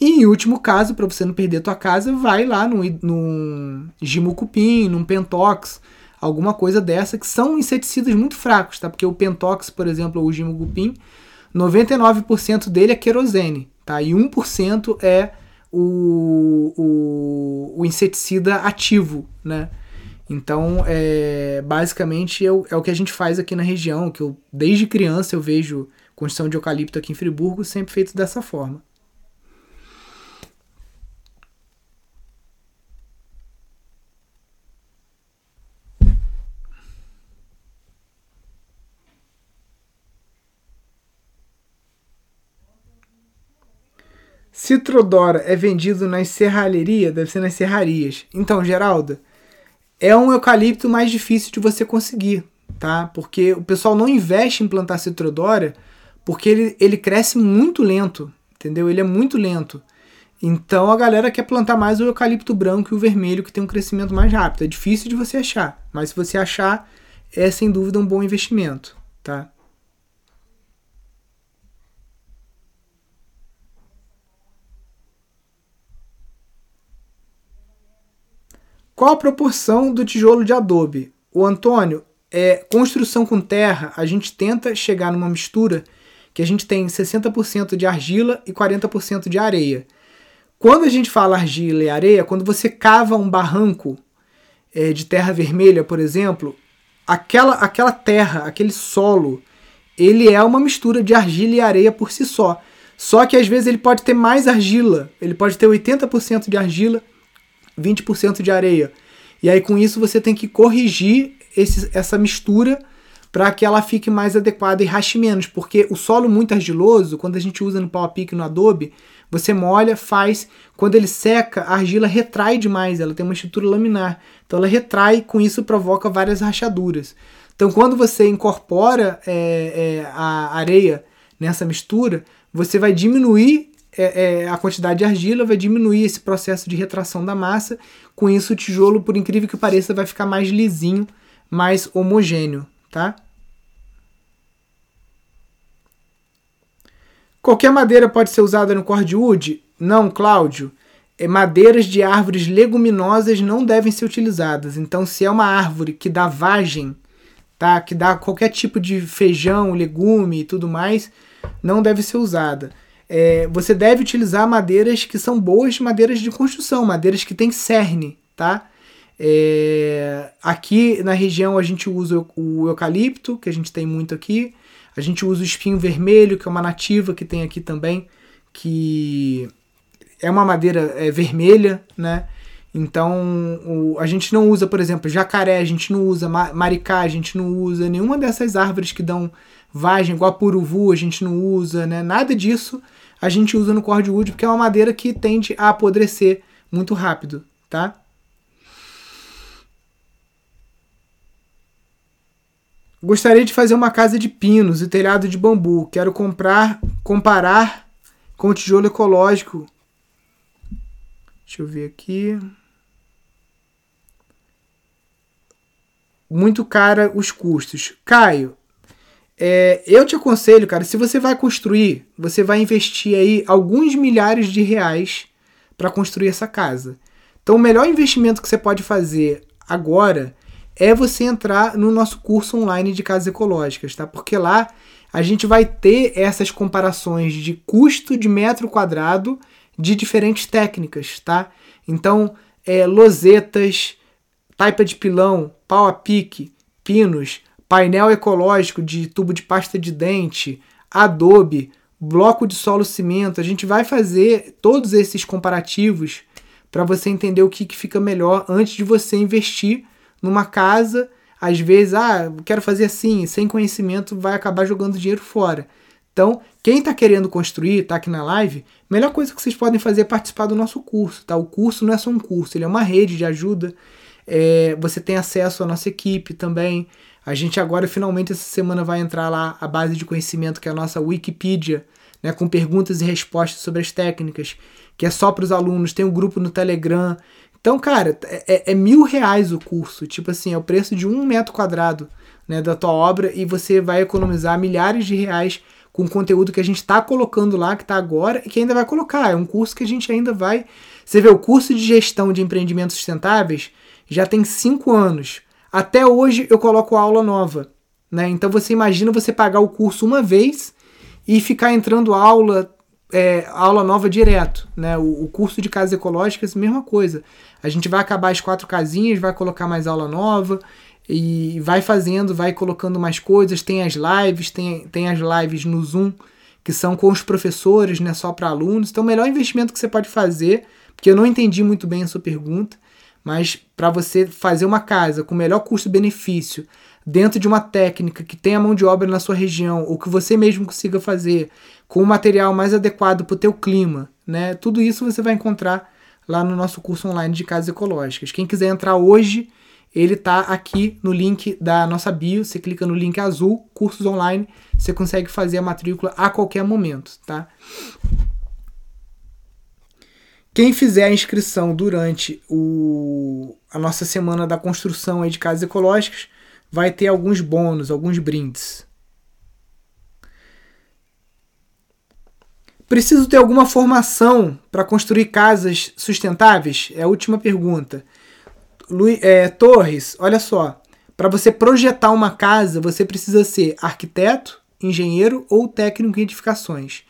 E em último caso, para você não perder a tua casa, vai lá no, no gimucupim, num pentox, alguma coisa dessa, que são inseticidas muito fracos, tá? Porque o pentox, por exemplo, ou o gimucupim, 99% dele é querosene, tá? E 1% é o, o, o, inseticida ativo, né? Então, é, basicamente, é o, é o que a gente faz aqui na região, que eu, desde criança eu vejo construção de eucalipto aqui em Friburgo sempre feito dessa forma. Citrodora é vendido nas serralherias, deve ser nas serrarias. Então, Geralda, é um eucalipto mais difícil de você conseguir, tá? Porque o pessoal não investe em plantar citrodora porque ele, ele cresce muito lento, entendeu? Ele é muito lento. Então a galera quer plantar mais o eucalipto branco e o vermelho que tem um crescimento mais rápido. É difícil de você achar, mas se você achar, é sem dúvida um bom investimento, tá? Qual a proporção do tijolo de adobe? O Antônio, é, construção com terra, a gente tenta chegar numa mistura que a gente tem 60% de argila e 40% de areia. Quando a gente fala argila e areia, quando você cava um barranco é, de terra vermelha, por exemplo, aquela, aquela terra, aquele solo, ele é uma mistura de argila e areia por si só. Só que às vezes ele pode ter mais argila, ele pode ter 80% de argila 20% de areia. E aí com isso você tem que corrigir esse, essa mistura para que ela fique mais adequada e rache menos, porque o solo muito argiloso, quando a gente usa no pau a no Adobe, você molha, faz, quando ele seca, a argila retrai demais, ela tem uma estrutura laminar. Então ela retrai, com isso provoca várias rachaduras. Então quando você incorpora é, é, a areia nessa mistura, você vai diminuir é, é, a quantidade de argila, vai diminuir esse processo de retração da massa. Com isso, o tijolo, por incrível que pareça, vai ficar mais lisinho, mais homogêneo, tá? Qualquer madeira pode ser usada no cordwood? Não, Cláudio. É, madeiras de árvores leguminosas não devem ser utilizadas. Então, se é uma árvore que dá vagem, tá? que dá qualquer tipo de feijão, legume e tudo mais, não deve ser usada é, você deve utilizar madeiras que são boas, madeiras de construção, madeiras que têm cerne, tá? É, aqui na região a gente usa o eucalipto, que a gente tem muito aqui. A gente usa o espinho vermelho, que é uma nativa que tem aqui também, que é uma madeira é, vermelha, né? Então o, a gente não usa, por exemplo, jacaré, a gente não usa maricá, a gente não usa nenhuma dessas árvores que dão vagem, igual a puruvu, a gente não usa, né? Nada disso a gente usa no cordwood porque é uma madeira que tende a apodrecer muito rápido, tá? Gostaria de fazer uma casa de pinos e telhado de bambu. Quero comprar, comparar com o tijolo ecológico. Deixa eu ver aqui. Muito cara os custos. Caio, É, eu te aconselho, cara, se você vai construir, você vai investir aí alguns milhares de reais para construir essa casa. Então, o melhor investimento que você pode fazer agora é você entrar no nosso curso online de casas ecológicas, tá? Porque lá a gente vai ter essas comparações de custo de metro quadrado de diferentes técnicas, tá? Então, é, losetas, taipa de pilão, pau a pique, pinos, painel ecológico de tubo de pasta de dente, adobe, bloco de solo cimento. A gente vai fazer todos esses comparativos para você entender o que, que fica melhor antes de você investir numa casa. Às vezes, ah, quero fazer assim, sem conhecimento, vai acabar jogando dinheiro fora. Então, quem está querendo construir, está aqui na live, melhor coisa que vocês podem fazer é participar do nosso curso. Tá? O curso não é só um curso, ele é uma rede de ajuda. É, você tem acesso à nossa equipe também. A gente agora, finalmente, essa semana vai entrar lá a base de conhecimento, que é a nossa Wikipedia, né, com perguntas e respostas sobre as técnicas, que é só para os alunos. Tem um grupo no Telegram. Então, cara, é, é, mil reais o curso. Tipo assim, é o preço de um metro quadrado né, da tua obra e você vai economizar milhares de reais com o conteúdo que a gente está colocando lá, que está agora e que ainda vai colocar. É um curso que a gente ainda vai. Você vê, o curso de gestão de empreendimentos sustentáveis já tem cinco anos. Até hoje eu coloco aula nova. Né? Então você imagina você pagar o curso uma vez e ficar entrando aula é, aula nova direto. Né? O, o, curso de casas ecológicas, mesma coisa. A gente vai acabar as quatro casinhas, vai colocar mais aula nova e vai fazendo, vai colocando mais coisas. Tem as lives, tem, tem as lives no Zoom que são com os professores, né, só para alunos. Então, o melhor investimento que você pode fazer, porque eu não entendi muito bem a sua pergunta, mas para você fazer uma casa com melhor custo-benefício, dentro de uma técnica que tenha mão de obra na sua região, ou que você mesmo consiga fazer com o material mais adequado para o teu clima, né? Tudo isso você vai encontrar lá no nosso curso online de casas ecológicas. Quem quiser entrar hoje, ele está aqui no link da nossa bio. Você clica no link azul, cursos online, você consegue fazer a matrícula a qualquer momento, tá? Quem fizer a inscrição durante o, a nossa semana da construção aí de casas ecológicas vai ter alguns bônus, alguns brindes. Preciso ter alguma formação para construir casas sustentáveis? É a última pergunta. Lu, é, Torres, olha só. Para você projetar uma casa, você precisa ser arquiteto, engenheiro ou técnico em edificações.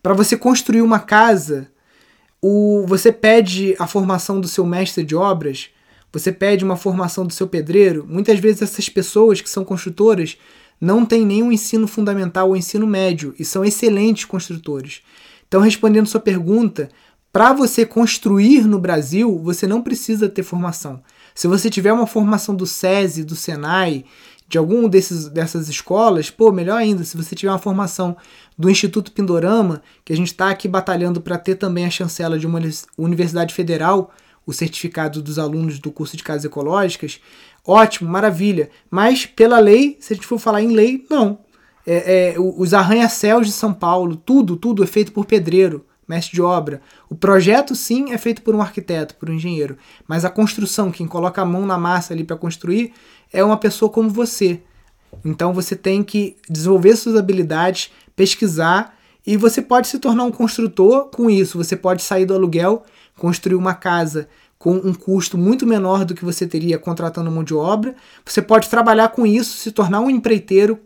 Para você construir uma casa, o, você pede a formação do seu mestre de obras, você pede uma formação do seu pedreiro. Muitas vezes essas pessoas que são construtoras não têm nenhum ensino fundamental ou ensino médio e são excelentes construtores. Então, respondendo sua pergunta, para você construir no Brasil, você não precisa ter formação. Se você tiver uma formação do SESI, do SENAI, de algum desses, dessas escolas, pô, melhor ainda, se você tiver uma formação do Instituto Pindorama, que a gente está aqui batalhando para ter também a chancela de uma universidade federal, o certificado dos alunos do curso de casas ecológicas, ótimo, maravilha. Mas pela lei, se a gente for falar em lei, não. É, é, os arranha-céus de São Paulo, tudo, tudo é feito por pedreiro, mestre de obra. O projeto, sim, é feito por um arquiteto, por um engenheiro. Mas a construção, quem coloca a mão na massa ali para construir, é uma pessoa como você. Então você tem que desenvolver suas habilidades, pesquisar e você pode se tornar um construtor com isso. Você pode sair do aluguel, construir uma casa com um custo muito menor do que você teria contratando mão de obra. Você pode trabalhar com isso, se tornar um empreiteiro,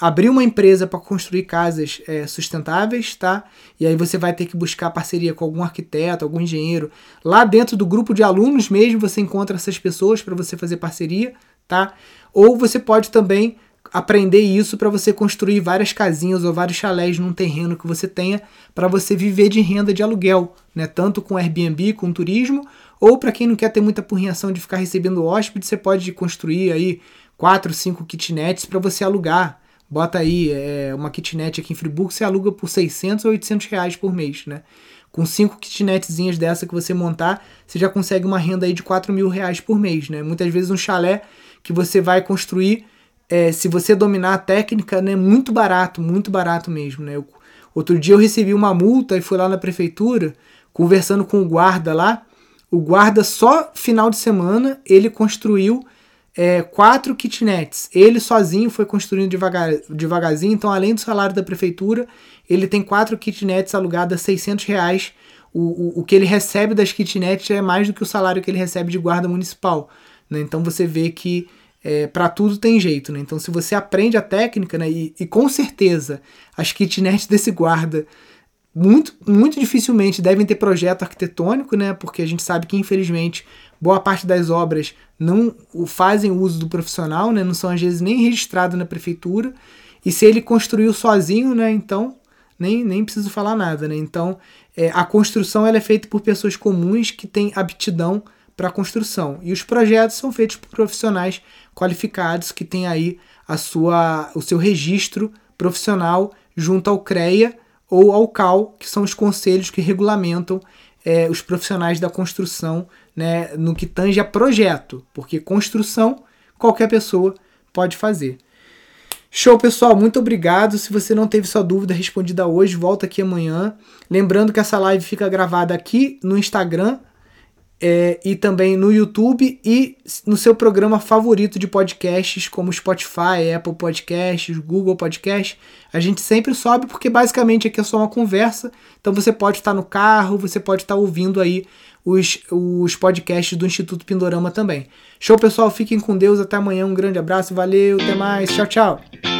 abrir uma empresa para construir casas é, sustentáveis, tá? E aí você vai ter que buscar parceria com algum arquiteto, algum engenheiro. Lá dentro do grupo de alunos mesmo você encontra essas pessoas para você fazer parceria, tá? Ou você pode também aprender isso para você construir várias casinhas ou vários chalés num terreno que você tenha para você viver de renda de aluguel, né? Tanto com Airbnb, com turismo, ou para quem não quer ter muita porrinhação de ficar recebendo hóspede, você pode construir aí quatro, cinco kitnets para você alugar. Bota aí é, uma kitnet aqui em Friburgo, você aluga por 600 ou 800 reais por mês, né? Com cinco kitnetzinhas dessa que você montar, você já consegue uma renda aí de 4 mil reais por mês, né? Muitas vezes um chalé que você vai construir, é, se você dominar a técnica, né, muito barato, muito barato mesmo, né? Eu, outro dia eu recebi uma multa e fui lá na prefeitura, conversando com o guarda lá. O guarda só final de semana ele construiu é, quatro kitnets. Ele sozinho foi construindo devagar, devagarzinho, então além do salário da prefeitura, ele tem quatro kitnets alugadas a 600 reais. O, o, o que ele recebe das kitnets é mais do que o salário que ele recebe de guarda municipal. Né? Então você vê que é, para tudo tem jeito. Né? Então se você aprende a técnica, né, e, e com certeza as kitnets desse guarda muito, muito dificilmente devem ter projeto arquitetônico, né? Porque a gente sabe que, infelizmente, boa parte das obras não fazem uso do profissional, né? Não são, às vezes, nem registradas na prefeitura. E se ele construiu sozinho, né? Então, nem, nem preciso falar nada, né? Então, é, a construção ela é feita por pessoas comuns que têm aptidão para construção. E os projetos são feitos por profissionais qualificados que têm aí a sua, o seu registro profissional junto ao CREA ou ao CAL, que são os conselhos que regulamentam é, os profissionais da construção né, no que tange a projeto, porque construção qualquer pessoa pode fazer. Show, pessoal, muito obrigado. Se você não teve sua dúvida respondida hoje, volta aqui amanhã. Lembrando que essa live fica gravada aqui no Instagram, é, e também no YouTube e no seu programa favorito de podcasts, como Spotify, Apple Podcasts, Google Podcasts. A gente sempre sobe porque basicamente aqui é só uma conversa. Então você pode estar no carro, você pode estar ouvindo aí os, os podcasts do Instituto Pindorama também. Show, pessoal. Fiquem com Deus. Até amanhã. Um grande abraço. Valeu. Até mais. Tchau, tchau.